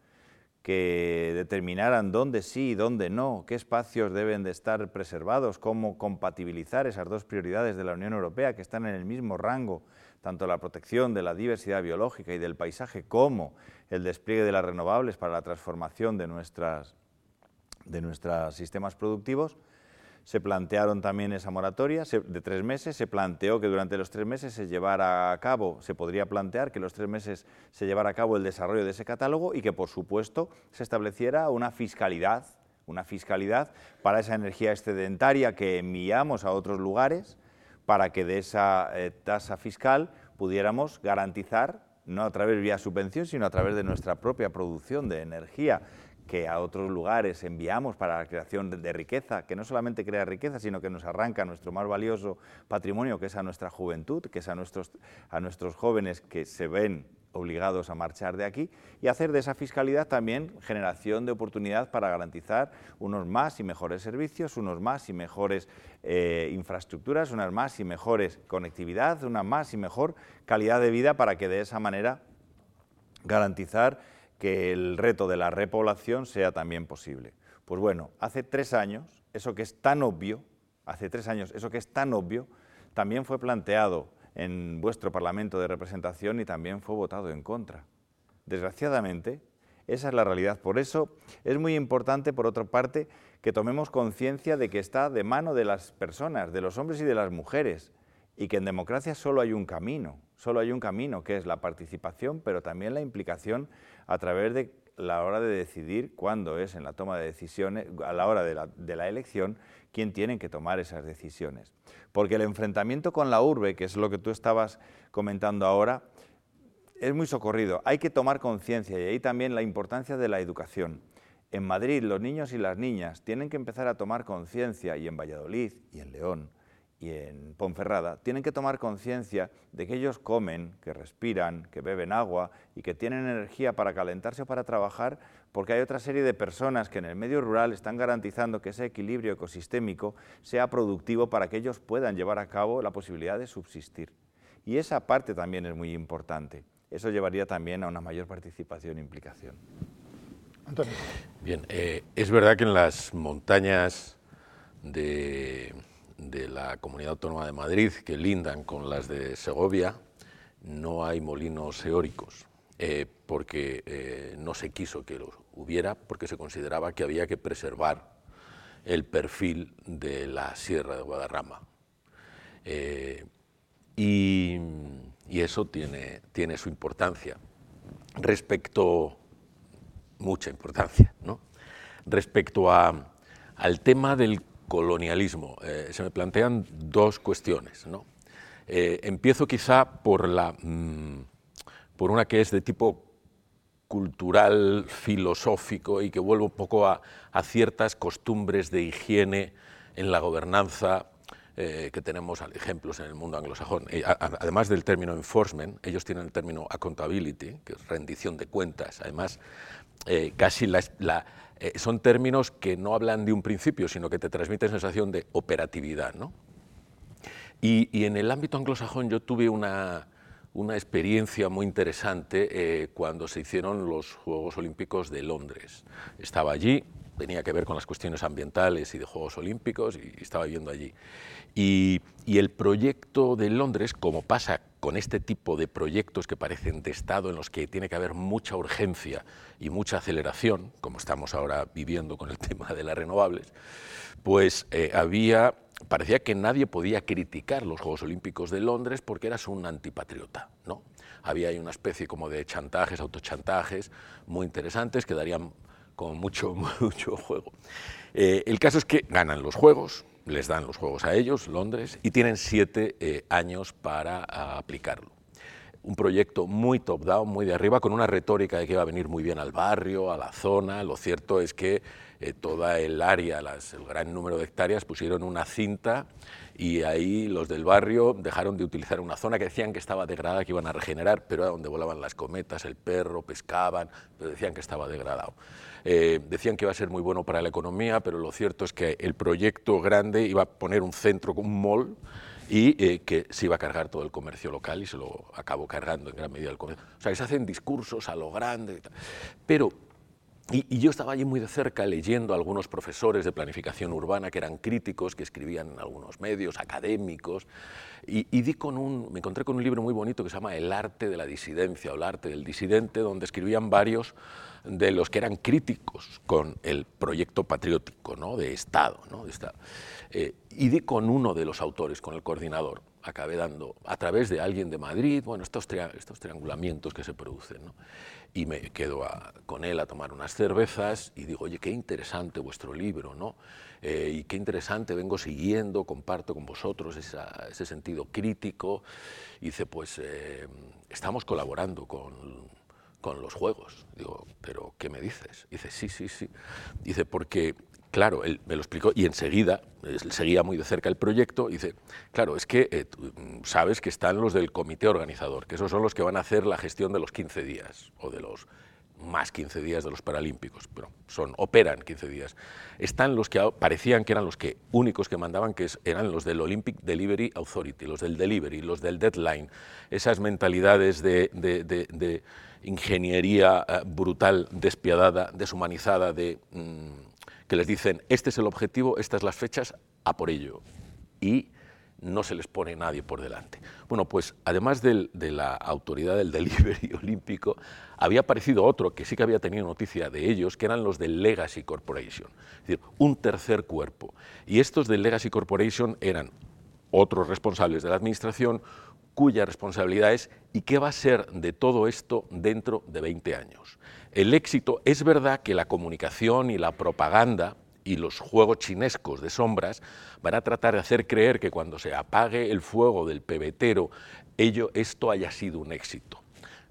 Speaker 4: que determinaran dónde sí y dónde no, qué espacios deben de estar preservados, cómo compatibilizar esas dos prioridades de la Unión Europea que están en el mismo rango, tanto la protección de la diversidad biológica y del paisaje como el despliegue de las renovables para la transformación de, nuestras, de nuestros sistemas productivos, se plantearon también esa moratoria de tres meses, se planteó que durante los tres meses se llevara a cabo, se podría plantear que los tres meses se llevara a cabo el desarrollo de ese catálogo y que por supuesto se estableciera una fiscalidad, una fiscalidad para esa energía excedentaria que enviamos a otros lugares para que de esa eh, tasa fiscal pudiéramos garantizar, no a través vía subvención, sino a través de nuestra propia producción de energía, que a otros lugares enviamos para la creación de, riqueza, que no solamente crea riqueza, sino que nos arranca nuestro más valioso patrimonio, que es a nuestra juventud, que es a nuestros, a nuestros jóvenes que se ven obligados a marchar de aquí y hacer de esa fiscalidad también generación de oportunidad para garantizar unos más y mejores servicios, unos más y mejores eh, infraestructuras, unas más y mejores conectividad, una más y mejor calidad de vida para que de esa manera garantizar que el reto de la repoblación sea también posible. Pues bueno, hace tres años, eso que es tan obvio, hace tres años, eso que es tan obvio, también fue planteado en vuestro Parlamento de representación y también fue votado en contra. Desgraciadamente, esa es la realidad. Por eso es muy importante, por otra parte, que tomemos conciencia de que está de mano de las personas, de los hombres y de las mujeres, y que en democracia solo hay un camino, solo hay un camino, que es la participación, pero también la implicación a través de la hora de decidir cuándo es en la toma de decisiones, a la hora de la, elección, quién tiene que tomar esas decisiones. Porque el enfrentamiento con la urbe, que es lo que tú estabas comentando ahora, es muy socorrido. Hay que tomar conciencia y ahí también la importancia de la educación. En Madrid los niños y las niñas tienen que empezar a tomar conciencia y en Valladolid y en León y en Ponferrada tienen que tomar conciencia de que ellos comen, que respiran, que beben agua y que tienen energía para calentarse o para trabajar, porque hay otra serie de personas que en el medio rural están garantizando que ese equilibrio ecosistémico sea productivo para que ellos puedan llevar a cabo la posibilidad de subsistir. Y esa parte también es muy importante. Eso llevaría también a una mayor participación e implicación.
Speaker 3: Antonio. Bien, eh, es verdad que en las montañas de de la Comunidad Autónoma de Madrid, que lindan con las de Segovia, no hay molinos eólicos, eh, porque eh, no se quiso que los hubiera, porque se consideraba que había que preservar el perfil de la Sierra de Guadarrama. Eh, y, eso tiene, tiene su importancia. Respecto, mucha importancia, ¿no? Respecto a, al tema del colonialismo. Eh, se me plantean dos cuestiones. ¿no? Eh, empiezo quizá por, la, mm, por una que es de tipo cultural, filosófico y que vuelvo un poco a, ciertas costumbres de higiene en la gobernanza eh, que tenemos ejemplos en el mundo anglosajón. además del término enforcement, ellos tienen el término accountability, que es rendición de cuentas. Además, casi la, eh, son términos que no hablan de un principio, sino que te transmiten sensación de operatividad. ¿no? Y, en el ámbito anglosajón yo tuve una, una experiencia muy interesante eh, cuando se hicieron los Juegos Olímpicos de Londres. Estaba allí, tenía que ver con las cuestiones ambientales y de Juegos Olímpicos y estaba viviendo allí. Y, el proyecto de Londres, como pasa con este tipo de proyectos que parecen de Estado en los que tiene que haber mucha urgencia y mucha aceleración, como estamos ahora viviendo con el (laughs) tema de las renovables, pues eh, había, parecía que nadie podía criticar los Juegos Olímpicos de Londres porque eras un antipatriota, ¿no? Había ahí una especie como de chantajes, autochantajes muy interesantes que darían con mucho, (laughs) mucho juego. Eh, el caso es que ganan los Juegos, les dan los juegos a ellos, Londres, y tienen siete eh, años para aplicarlo. Un proyecto muy top-down, muy de arriba, con una retórica de que iba a venir muy bien al barrio, a la zona. Lo cierto es que eh, toda el área, el gran número de hectáreas, pusieron una cinta y ahí los del barrio dejaron de utilizar una zona que decían que estaba degradada, que iban a regenerar, pero era donde volaban las cometas, el perro, pescaban, pero decían que estaba degradado. Eh, decían que iba a ser muy bueno para la economía, pero lo cierto es que el proyecto grande iba a poner un centro, un mall, y eh, que se iba a cargar todo el comercio local y se lo acabó cargando en gran medida el comercio. O sea, que se hacen discursos a lo grande. Pero y, yo estaba allí muy de cerca leyendo a algunos profesores de planificación urbana que eran críticos, que escribían en algunos medios, académicos, y, di con un, me encontré con un libro muy bonito que se llama El arte de la disidencia o el arte del disidente, donde escribían varios de los que eran críticos con el proyecto patriótico ¿no? de Estado. ¿no? De Estado. Eh, y di con uno de los autores, con el coordinador. Acabé dando, a través de alguien de Madrid, bueno, estos, estos triangulamientos que se producen. ¿no? Y me quedo con él a tomar unas cervezas y digo, oye, qué interesante vuestro libro, ¿no? Eh, y qué interesante, vengo siguiendo, comparto con vosotros ese sentido crítico. Y dice, pues eh, estamos colaborando con con los juegos. Digo, ¿pero qué me dices? Dice, sí, sí, sí. Dice, porque, claro, él me lo explicó y enseguida seguía muy de cerca el proyecto. Dice, claro, es que eh, mm, sabes que están los del comité organizador, que esos son los que van a hacer la gestión de los 15 días o de los más 15 días de los Paralímpicos, pero son, operan 15 días. Están los que parecían que eran los que únicos que mandaban, que eran los del Olympic Delivery Authority, los del delivery, los del deadline, esas mentalidades de ingeniería eh, brutal, despiadada, deshumanizada, de, mm, que les dicen, este es el objetivo, estas las fechas, a por ello. Y no se les pone nadie por delante. Bueno, pues además de la autoridad del delivery (laughs) olímpico, había aparecido otro que sí que había tenido noticia de ellos, que eran los del Legacy Corporation, es decir, un tercer cuerpo. Y estos del Legacy Corporation eran otros responsables de la administración, cuya responsabilidad es y qué va a ser de todo esto dentro de 20 años. El éxito, es verdad que la comunicación y la propaganda y los juegos chinescos de sombras van a tratar de hacer creer que cuando se apague el fuego del pebetero, ello, esto haya sido un éxito.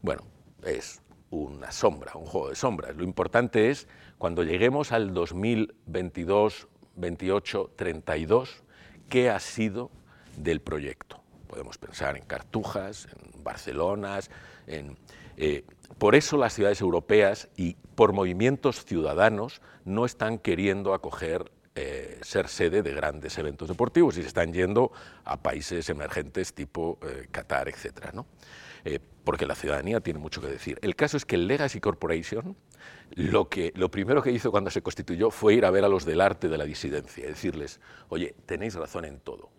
Speaker 3: Bueno, es una sombra, un juego de sombras. Lo importante es cuando lleguemos al 2022, 28, 32, qué ha sido del proyecto podemos pensar en Cartujas, en Barcelona, en, eh, por eso las ciudades europeas y por movimientos ciudadanos no están queriendo acoger eh, ser sede de grandes eventos deportivos y se están yendo a países emergentes tipo eh, Qatar, etc. ¿no? porque la ciudadanía tiene mucho que decir. El caso es que el Legacy Corporation lo, que, lo primero que hizo cuando se constituyó fue ir a ver a los del arte de la disidencia y decirles, oye, tenéis razón en todo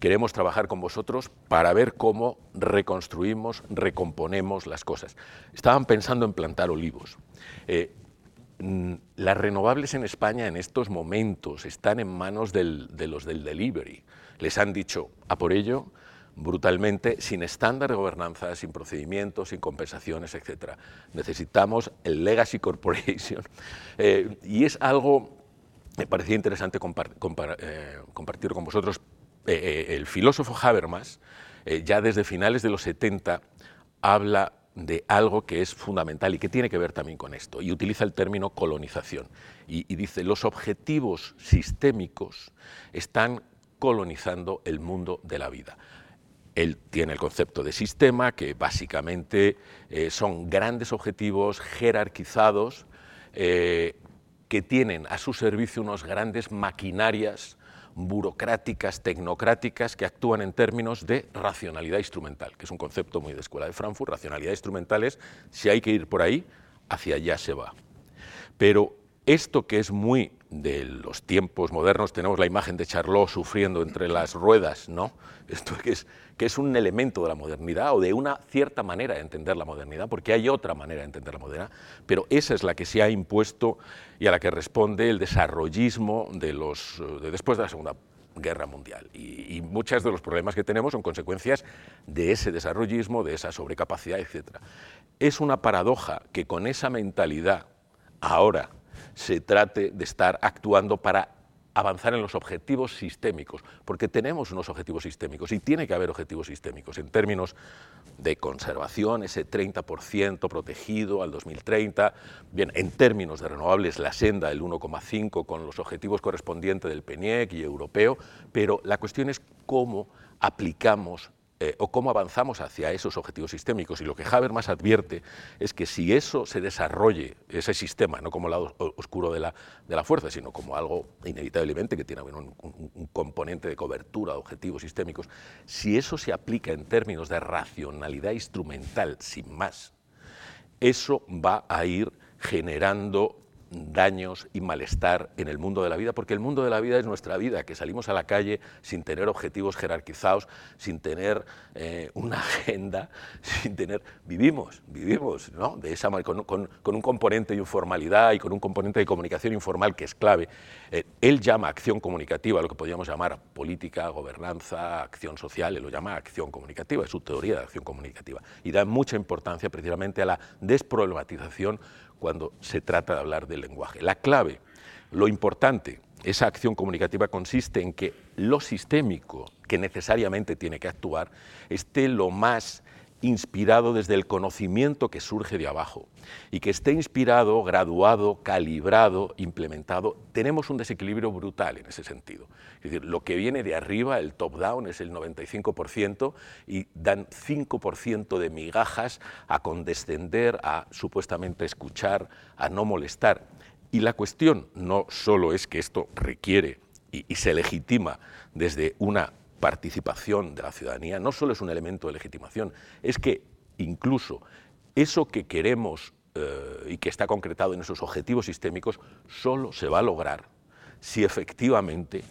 Speaker 3: Queremos trabajar con vosotros para ver cómo reconstruimos, recomponemos las cosas. Estaban pensando en plantar olivos. Eh, las renovables en España en estos momentos están en manos de los del delivery. Les han dicho, a por ello, brutalmente, sin estándar de gobernanza, sin procedimientos, sin compensaciones, etc. Necesitamos el Legacy Corporation. (laughs) Eh, y es algo, me parecía interesante eh, compartir con vosotros eh, eh, el filósofo Habermas, eh, ya desde finales de los 70, habla de algo que es fundamental y que tiene que ver también con esto, y utiliza el término colonización. Y, y dice, los objetivos sistémicos están colonizando el mundo de la vida. Él tiene el concepto de sistema, que básicamente son grandes objetivos jerarquizados que tienen a su servicio unas grandes maquinarias burocráticas, tecnocráticas, que actúan en términos de racionalidad instrumental, que es un concepto muy de escuela de Frankfurt. Racionalidad instrumental es, si hay que ir por ahí, hacia allá se va. Pero esto que es muy de los tiempos modernos, tenemos la imagen de Charlot sufriendo entre las ruedas, ¿no? Esto es, que es un elemento de la modernidad o de una cierta manera de entender la modernidad, porque hay otra manera de entender la modernidad, pero esa es la que se ha impuesto y a la que responde el desarrollismo de los, de después de la Segunda Guerra Mundial. Y, y, muchos de los problemas que tenemos son consecuencias de ese desarrollismo, de esa sobrecapacidad, etc. Es una paradoja que con esa mentalidad ahora se trate de estar actuando para avanzar en los objetivos sistémicos, porque tenemos unos objetivos sistémicos y tiene que haber objetivos sistémicos en términos de conservación, ese 30% protegido al 2030, bien, en términos de renovables la senda del 1,5 con los objetivos correspondientes del PENIEC y europeo, pero la cuestión es cómo aplicamos eh, o cómo avanzamos hacia esos objetivos sistémicos. Y lo que Habermas advierte es que si eso se desarrolle, ese sistema, no como el lado oscuro de la, de la fuerza, sino como algo inevitablemente que tiene un, un, un componente de cobertura de objetivos sistémicos, si eso se aplica en términos de racionalidad instrumental, sin más, eso va a ir generando daños y malestar en el mundo de la vida, porque el mundo de la vida es nuestra vida, que salimos a la calle sin tener objetivos jerarquizados, sin tener eh, una (laughs) agenda, sin tener... Vivimos, vivimos, ¿no? De esa, con, con, un componente de informalidad y con un componente de comunicación informal que es clave. Eh, él llama acción comunicativa, lo que podríamos llamar política, gobernanza, acción social, él lo llama acción comunicativa, es su teoría de acción comunicativa, y da mucha importancia precisamente a la desproblematización cuando se trata de hablar del lenguaje. La clave, lo importante, esa acción comunicativa consiste en que lo sistémico que necesariamente tiene que actuar esté lo más inspirado desde el conocimiento que surge de abajo y que esté inspirado, graduado, calibrado, implementado, tenemos un desequilibrio brutal en ese sentido. Es decir, lo que viene de arriba, el top-down, es el 95% y dan 5% de migajas a condescender, a supuestamente escuchar, a no molestar. Y la cuestión no solo es que esto requiere y, y se legitima desde una participación de la ciudadanía no solo es un elemento de legitimación, es que incluso eso que queremos eh, y que está concretado en esos objetivos sistémicos solo se va a lograr si efectivamente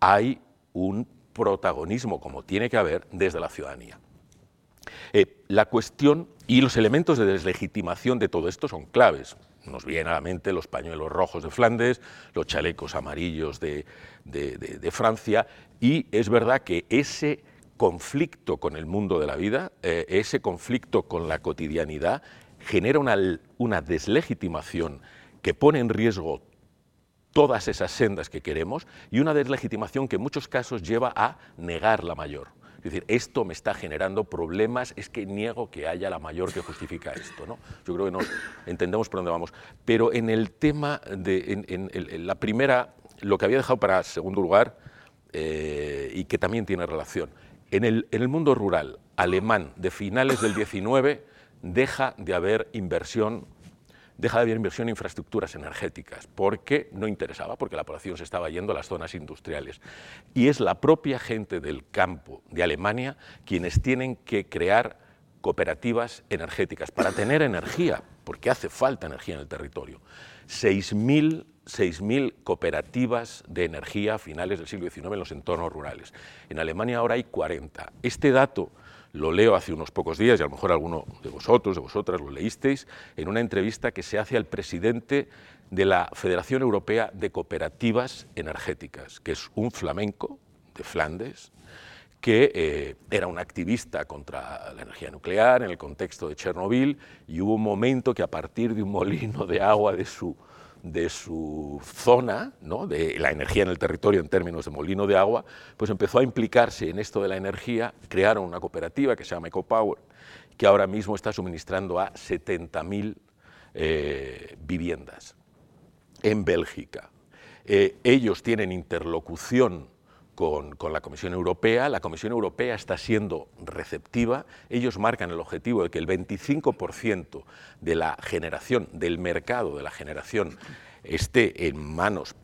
Speaker 3: hay un protagonismo, como tiene que haber, desde la ciudadanía. Eh, la cuestión y los elementos de deslegitimación de todo esto son claves. Nos vienen a la mente los pañuelos rojos de Flandes, los chalecos amarillos de, Francia, y es verdad que ese conflicto con el mundo de la vida, eh, ese conflicto con la cotidianidad, genera una, una deslegitimación que pone en riesgo todas esas sendas que queremos y una deslegitimación que en muchos casos lleva a negar la mayor. Es decir, esto me está generando problemas, es que niego que haya la mayor que justifica esto. ¿no? Yo creo que nos entendemos por dónde vamos. Pero en el tema de en, en, en la primera, lo que había dejado para segundo lugar, eh, y que también tiene relación, en el, mundo rural alemán de finales del 19 deja de haber inversión deja de haber inversión en infraestructuras energéticas, porque no interesaba, porque la población se estaba yendo a las zonas industriales. Y es la propia gente del campo de Alemania quienes tienen que crear cooperativas energéticas para tener energía, porque hace falta energía en el territorio. 6.000 6.000 cooperativas de energía a finales del siglo XIX en los entornos rurales. En Alemania ahora hay 40. Este dato lo leo hace unos pocos días y a lo mejor alguno de vosotros, de vosotras lo leísteis, en una entrevista que se hace al presidente de la Federación Europea de Cooperativas Energéticas, que es un flamenco de Flandes, que eh, era un activista contra la energía nuclear en el contexto de Chernobyl y hubo un momento que a partir de un molino de agua de su de su zona, ¿no? de la energía en el territorio en términos de molino de agua, pues empezó a implicarse en esto de la energía, crearon una cooperativa que se llama EcoPower, que ahora mismo está suministrando a 70.000 eh, viviendas en Bélgica. Eh, ellos tienen interlocución con, la Comisión Europea. La Comisión Europea está siendo receptiva. Ellos marcan el objetivo de que el 25% de la generación, del mercado de la generación, esté en manos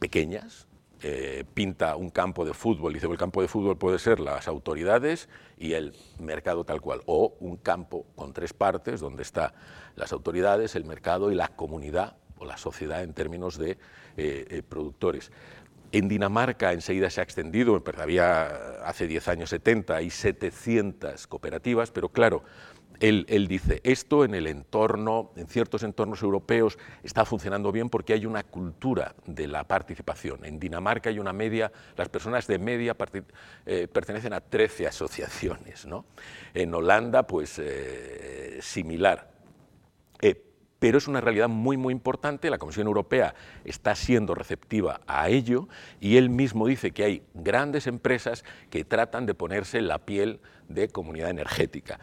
Speaker 3: pequeñas, eh, pinta un campo de fútbol, dice el campo de fútbol puede ser las autoridades y el mercado tal cual, o un campo con tres partes donde está las autoridades, el mercado y la comunidad o la sociedad en términos de eh, eh, productores. En Dinamarca enseguida se ha extendido, había hace 10 años 70, hay 700 cooperativas, pero claro, él, dice, esto en el entorno, en ciertos entornos europeos, está funcionando bien porque hay una cultura de la participación. En Dinamarca hay una media, las personas de media eh, pertenecen a 13 asociaciones. ¿no? En Holanda, pues eh, similar. Pero es una realidad muy, muy importante. La Comisión Europea está siendo receptiva a ello y él mismo dice que hay grandes empresas que tratan de ponerse la piel de comunidad energética.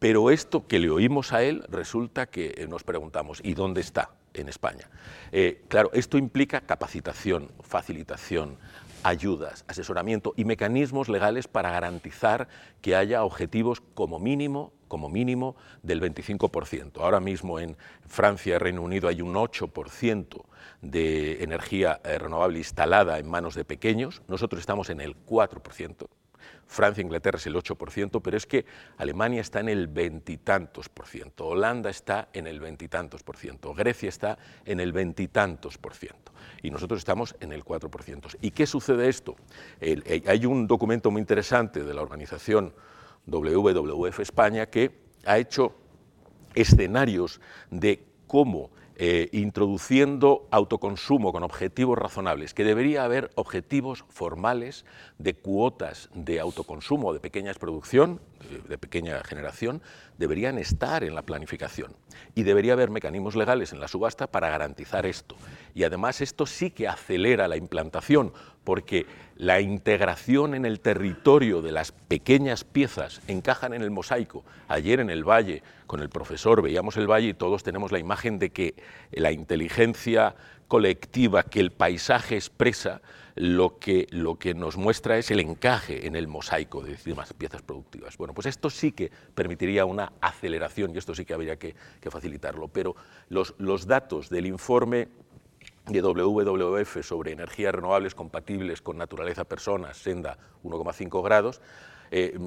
Speaker 3: Pero esto que le oímos a él resulta que eh, nos preguntamos, ¿y dónde está en España? Eh, claro, esto implica capacitación, facilitación, ayudas, asesoramiento y mecanismos legales para garantizar que haya objetivos como mínimo, como mínimo del 25%. Ahora mismo en Francia y Reino Unido hay un 8% de energía eh, renovable instalada en manos de pequeños, nosotros estamos en el 4%. Francia e Inglaterra es el 8%, pero es que Alemania está en el veintitantos por ciento, Holanda está en el veintitantos por ciento, Grecia está en el veintitantos por ciento y nosotros estamos en el 4%. ¿Y qué sucede esto? hay un documento muy interesante de la organización WWF España que ha hecho escenarios de cómo eh, introduciendo autoconsumo con objetivos razonables, que debería haber objetivos formales de cuotas de autoconsumo de pequeña producción, de pequeña generación, deberían estar en la planificación y debería haber mecanismos legales en la subasta para garantizar esto. Y además esto sí que acelera la implantación, porque la integración en el territorio de las pequeñas piezas encajan en el mosaico. Ayer en el Valle, con el profesor, veíamos el Valle y todos tenemos la imagen de que la inteligencia colectiva que el paisaje expresa lo que, lo que nos muestra es el encaje en el mosaico de distintas piezas productivas. Bueno, pues esto sí que permitiría una aceleración y esto sí que habría que, facilitarlo, pero los, los datos del informe de WWF sobre energías renovables compatibles con naturaleza personas, senda 1,5 grados, eh,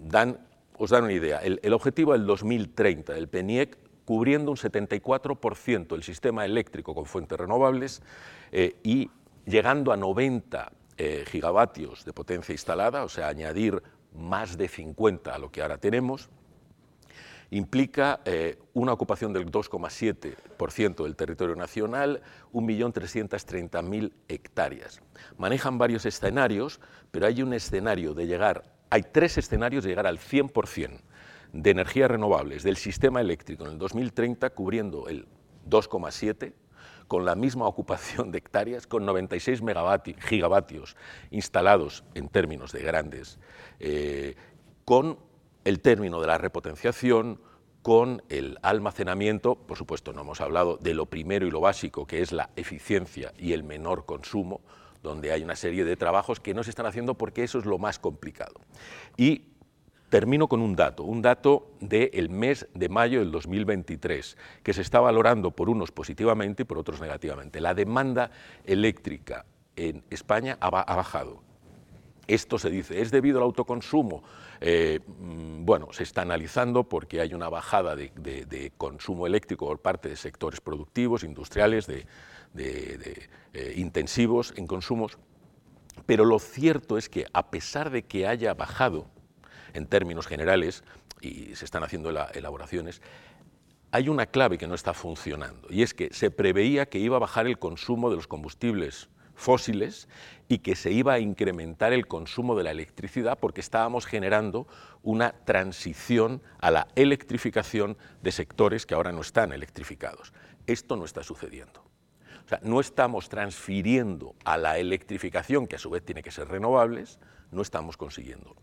Speaker 3: dan, os dan una idea. El, objetivo del 2030 del PENIEC, cubriendo un 74% del sistema eléctrico con fuentes renovables eh, y llegando a 90 eh, gigavatios de potencia instalada, o sea, añadir más de 50 a lo que ahora tenemos, implica eh, una ocupación del 2,7% del territorio nacional, 1.330.000 hectáreas. Manejan varios escenarios, pero hay un escenario de llegar, hay tres escenarios de llegar al 100% de energías renovables del sistema eléctrico en el 2030, cubriendo el 2,7% con la misma ocupación de hectáreas, con 96 gigavatios instalados en términos de grandes, eh, con el término de la repotenciación, con el almacenamiento, por supuesto no hemos hablado de lo primero y lo básico, que es la eficiencia y el menor consumo, donde hay una serie de trabajos que no se están haciendo porque eso es lo más complicado. Termino con un dato, un dato del mes de mayo del 2023, que se está valorando por unos positivamente y por otros negativamente. La demanda eléctrica en España ha, bajado. Esto se dice, ¿es debido al autoconsumo? Eh, mm, bueno, se está analizando porque hay una bajada de, consumo eléctrico por parte de sectores productivos, industriales, de, eh, intensivos en consumos, pero lo cierto es que a pesar de que haya bajado, en términos generales, y se están haciendo elaboraciones, hay una clave que no está funcionando, y es que se preveía que iba a bajar el consumo de los combustibles fósiles y que se iba a incrementar el consumo de la electricidad porque estábamos generando una transición a la electrificación de sectores que ahora no están electrificados. Esto no está sucediendo. O sea, no estamos transfiriendo a la electrificación, que a su vez tiene que ser renovables, no estamos consiguiendo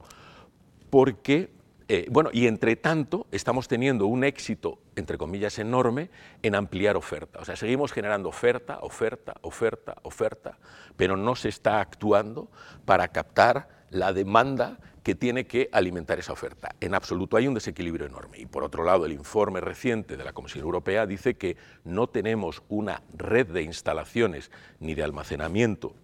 Speaker 3: porque, eh, bueno, y entre tanto estamos teniendo un éxito, entre comillas, enorme en ampliar oferta. O sea, seguimos generando oferta, oferta, oferta, oferta, pero no se está actuando para captar la demanda que tiene que alimentar esa oferta. En absoluto hay un desequilibrio enorme. Y por otro lado, el informe reciente de la Comisión Europea dice que no tenemos una red de instalaciones ni de almacenamiento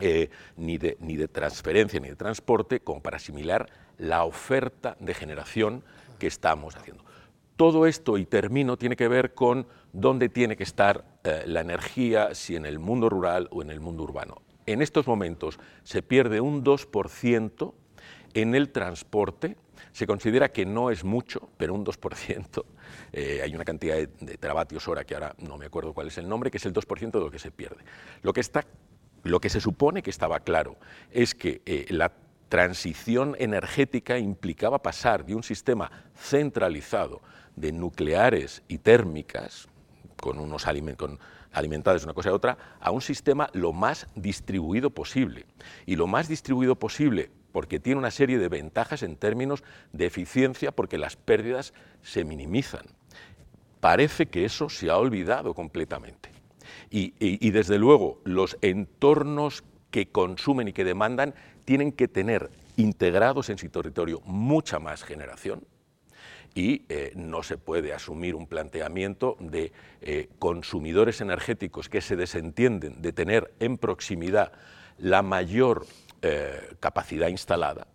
Speaker 3: eh, ni, de, ni de transferencia ni de transporte como para asimilar la oferta de generación que estamos haciendo. Todo esto, y termino, tiene que ver con dónde tiene que estar eh, la energía, si en el mundo rural o en el mundo urbano. En estos momentos se pierde un 2% en el transporte, se considera que no es mucho, pero un 2%, eh, hay una cantidad de, teravatios hora que ahora no me acuerdo cuál es el nombre, que es el 2% de lo que se pierde. Lo que, está, lo que se supone que estaba claro es que eh, la transición energética implicaba pasar de un sistema centralizado de nucleares y térmicas, con unos con alimentados una cosa y otra, a un sistema lo más distribuido posible. Y lo más distribuido posible porque tiene una serie de ventajas en términos de eficiencia, porque las pérdidas se minimizan. Parece que eso se ha olvidado completamente. y desde luego los entornos que consumen y que demandan tienen que tener integrados en su territorio mucha más generación, y eh, no se puede asumir un planteamiento de eh, consumidores energéticos que se desentienden de tener en proximidad la mayor eh, capacidad instalada,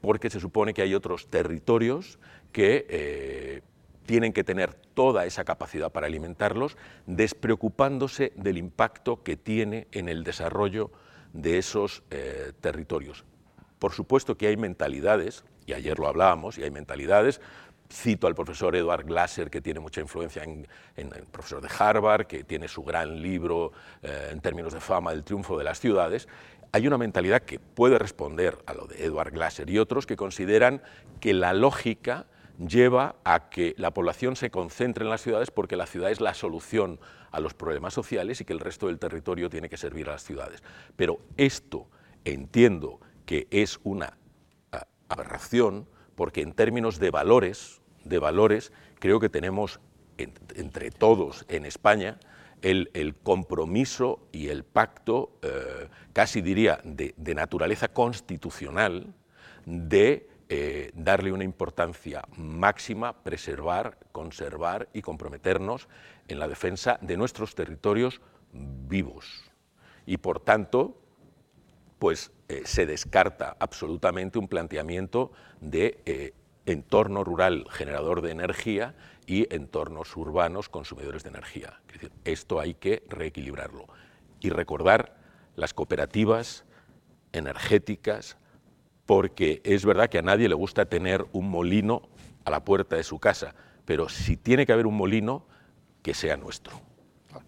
Speaker 3: porque se supone que hay otros territorios que tienen que tener toda esa capacidad para alimentarlos, despreocupándose del impacto que tiene en el desarrollo de esos territorios. Por supuesto que hay mentalidades, y ayer lo hablábamos, y hay mentalidades, cito al profesor Edward Glasser, que tiene mucha influencia en, el profesor de Harvard, que tiene su gran libro eh, en términos de fama, El triunfo de las ciudades, hay una mentalidad que puede responder a lo de Edward Glasser y otros que consideran que la lógica lleva a que la población se concentre en las ciudades porque la ciudad es la solución a los problemas sociales y que el resto del territorio tiene que servir a las ciudades. Pero esto entiendo que es una aberración porque en términos de valores, de valores, creo que tenemos entre todos en España el, compromiso y el pacto, eh, casi diría, de, naturaleza constitucional, de eh, darle una importancia máxima, preservar, conservar y comprometernos en la defensa de nuestros territorios vivos. Y por tanto, pues eh, se descarta absolutamente un planteamiento de eh, entorno rural generador de energía y entornos urbanos consumidores de energía. esto hay que reequilibrarlo y recordar las cooperativas energéticas, porque es verdad que a nadie le gusta tener un molino a la puerta de su casa, pero si tiene que haber un molino, que sea nuestro.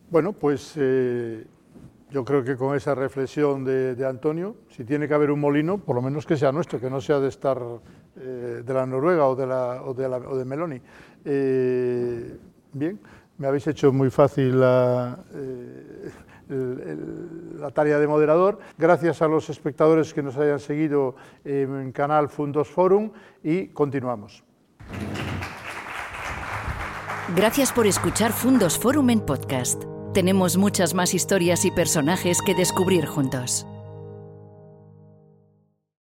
Speaker 2: Bueno, pues eh, yo creo que con esa reflexión de, Antonio, si tiene que haber un molino, por lo menos que sea nuestro, que no sea de estar eh, de la Noruega o de, la, o de, Meloni. Eh, bien, me habéis hecho muy fácil la, la tarea de moderador. Gracias a los espectadores que nos hayan seguido en canal Fundos Forum y continuamos.
Speaker 5: Gracias por escuchar Fundos Forum en podcast. Tenemos muchas más historias y personajes que descubrir juntos.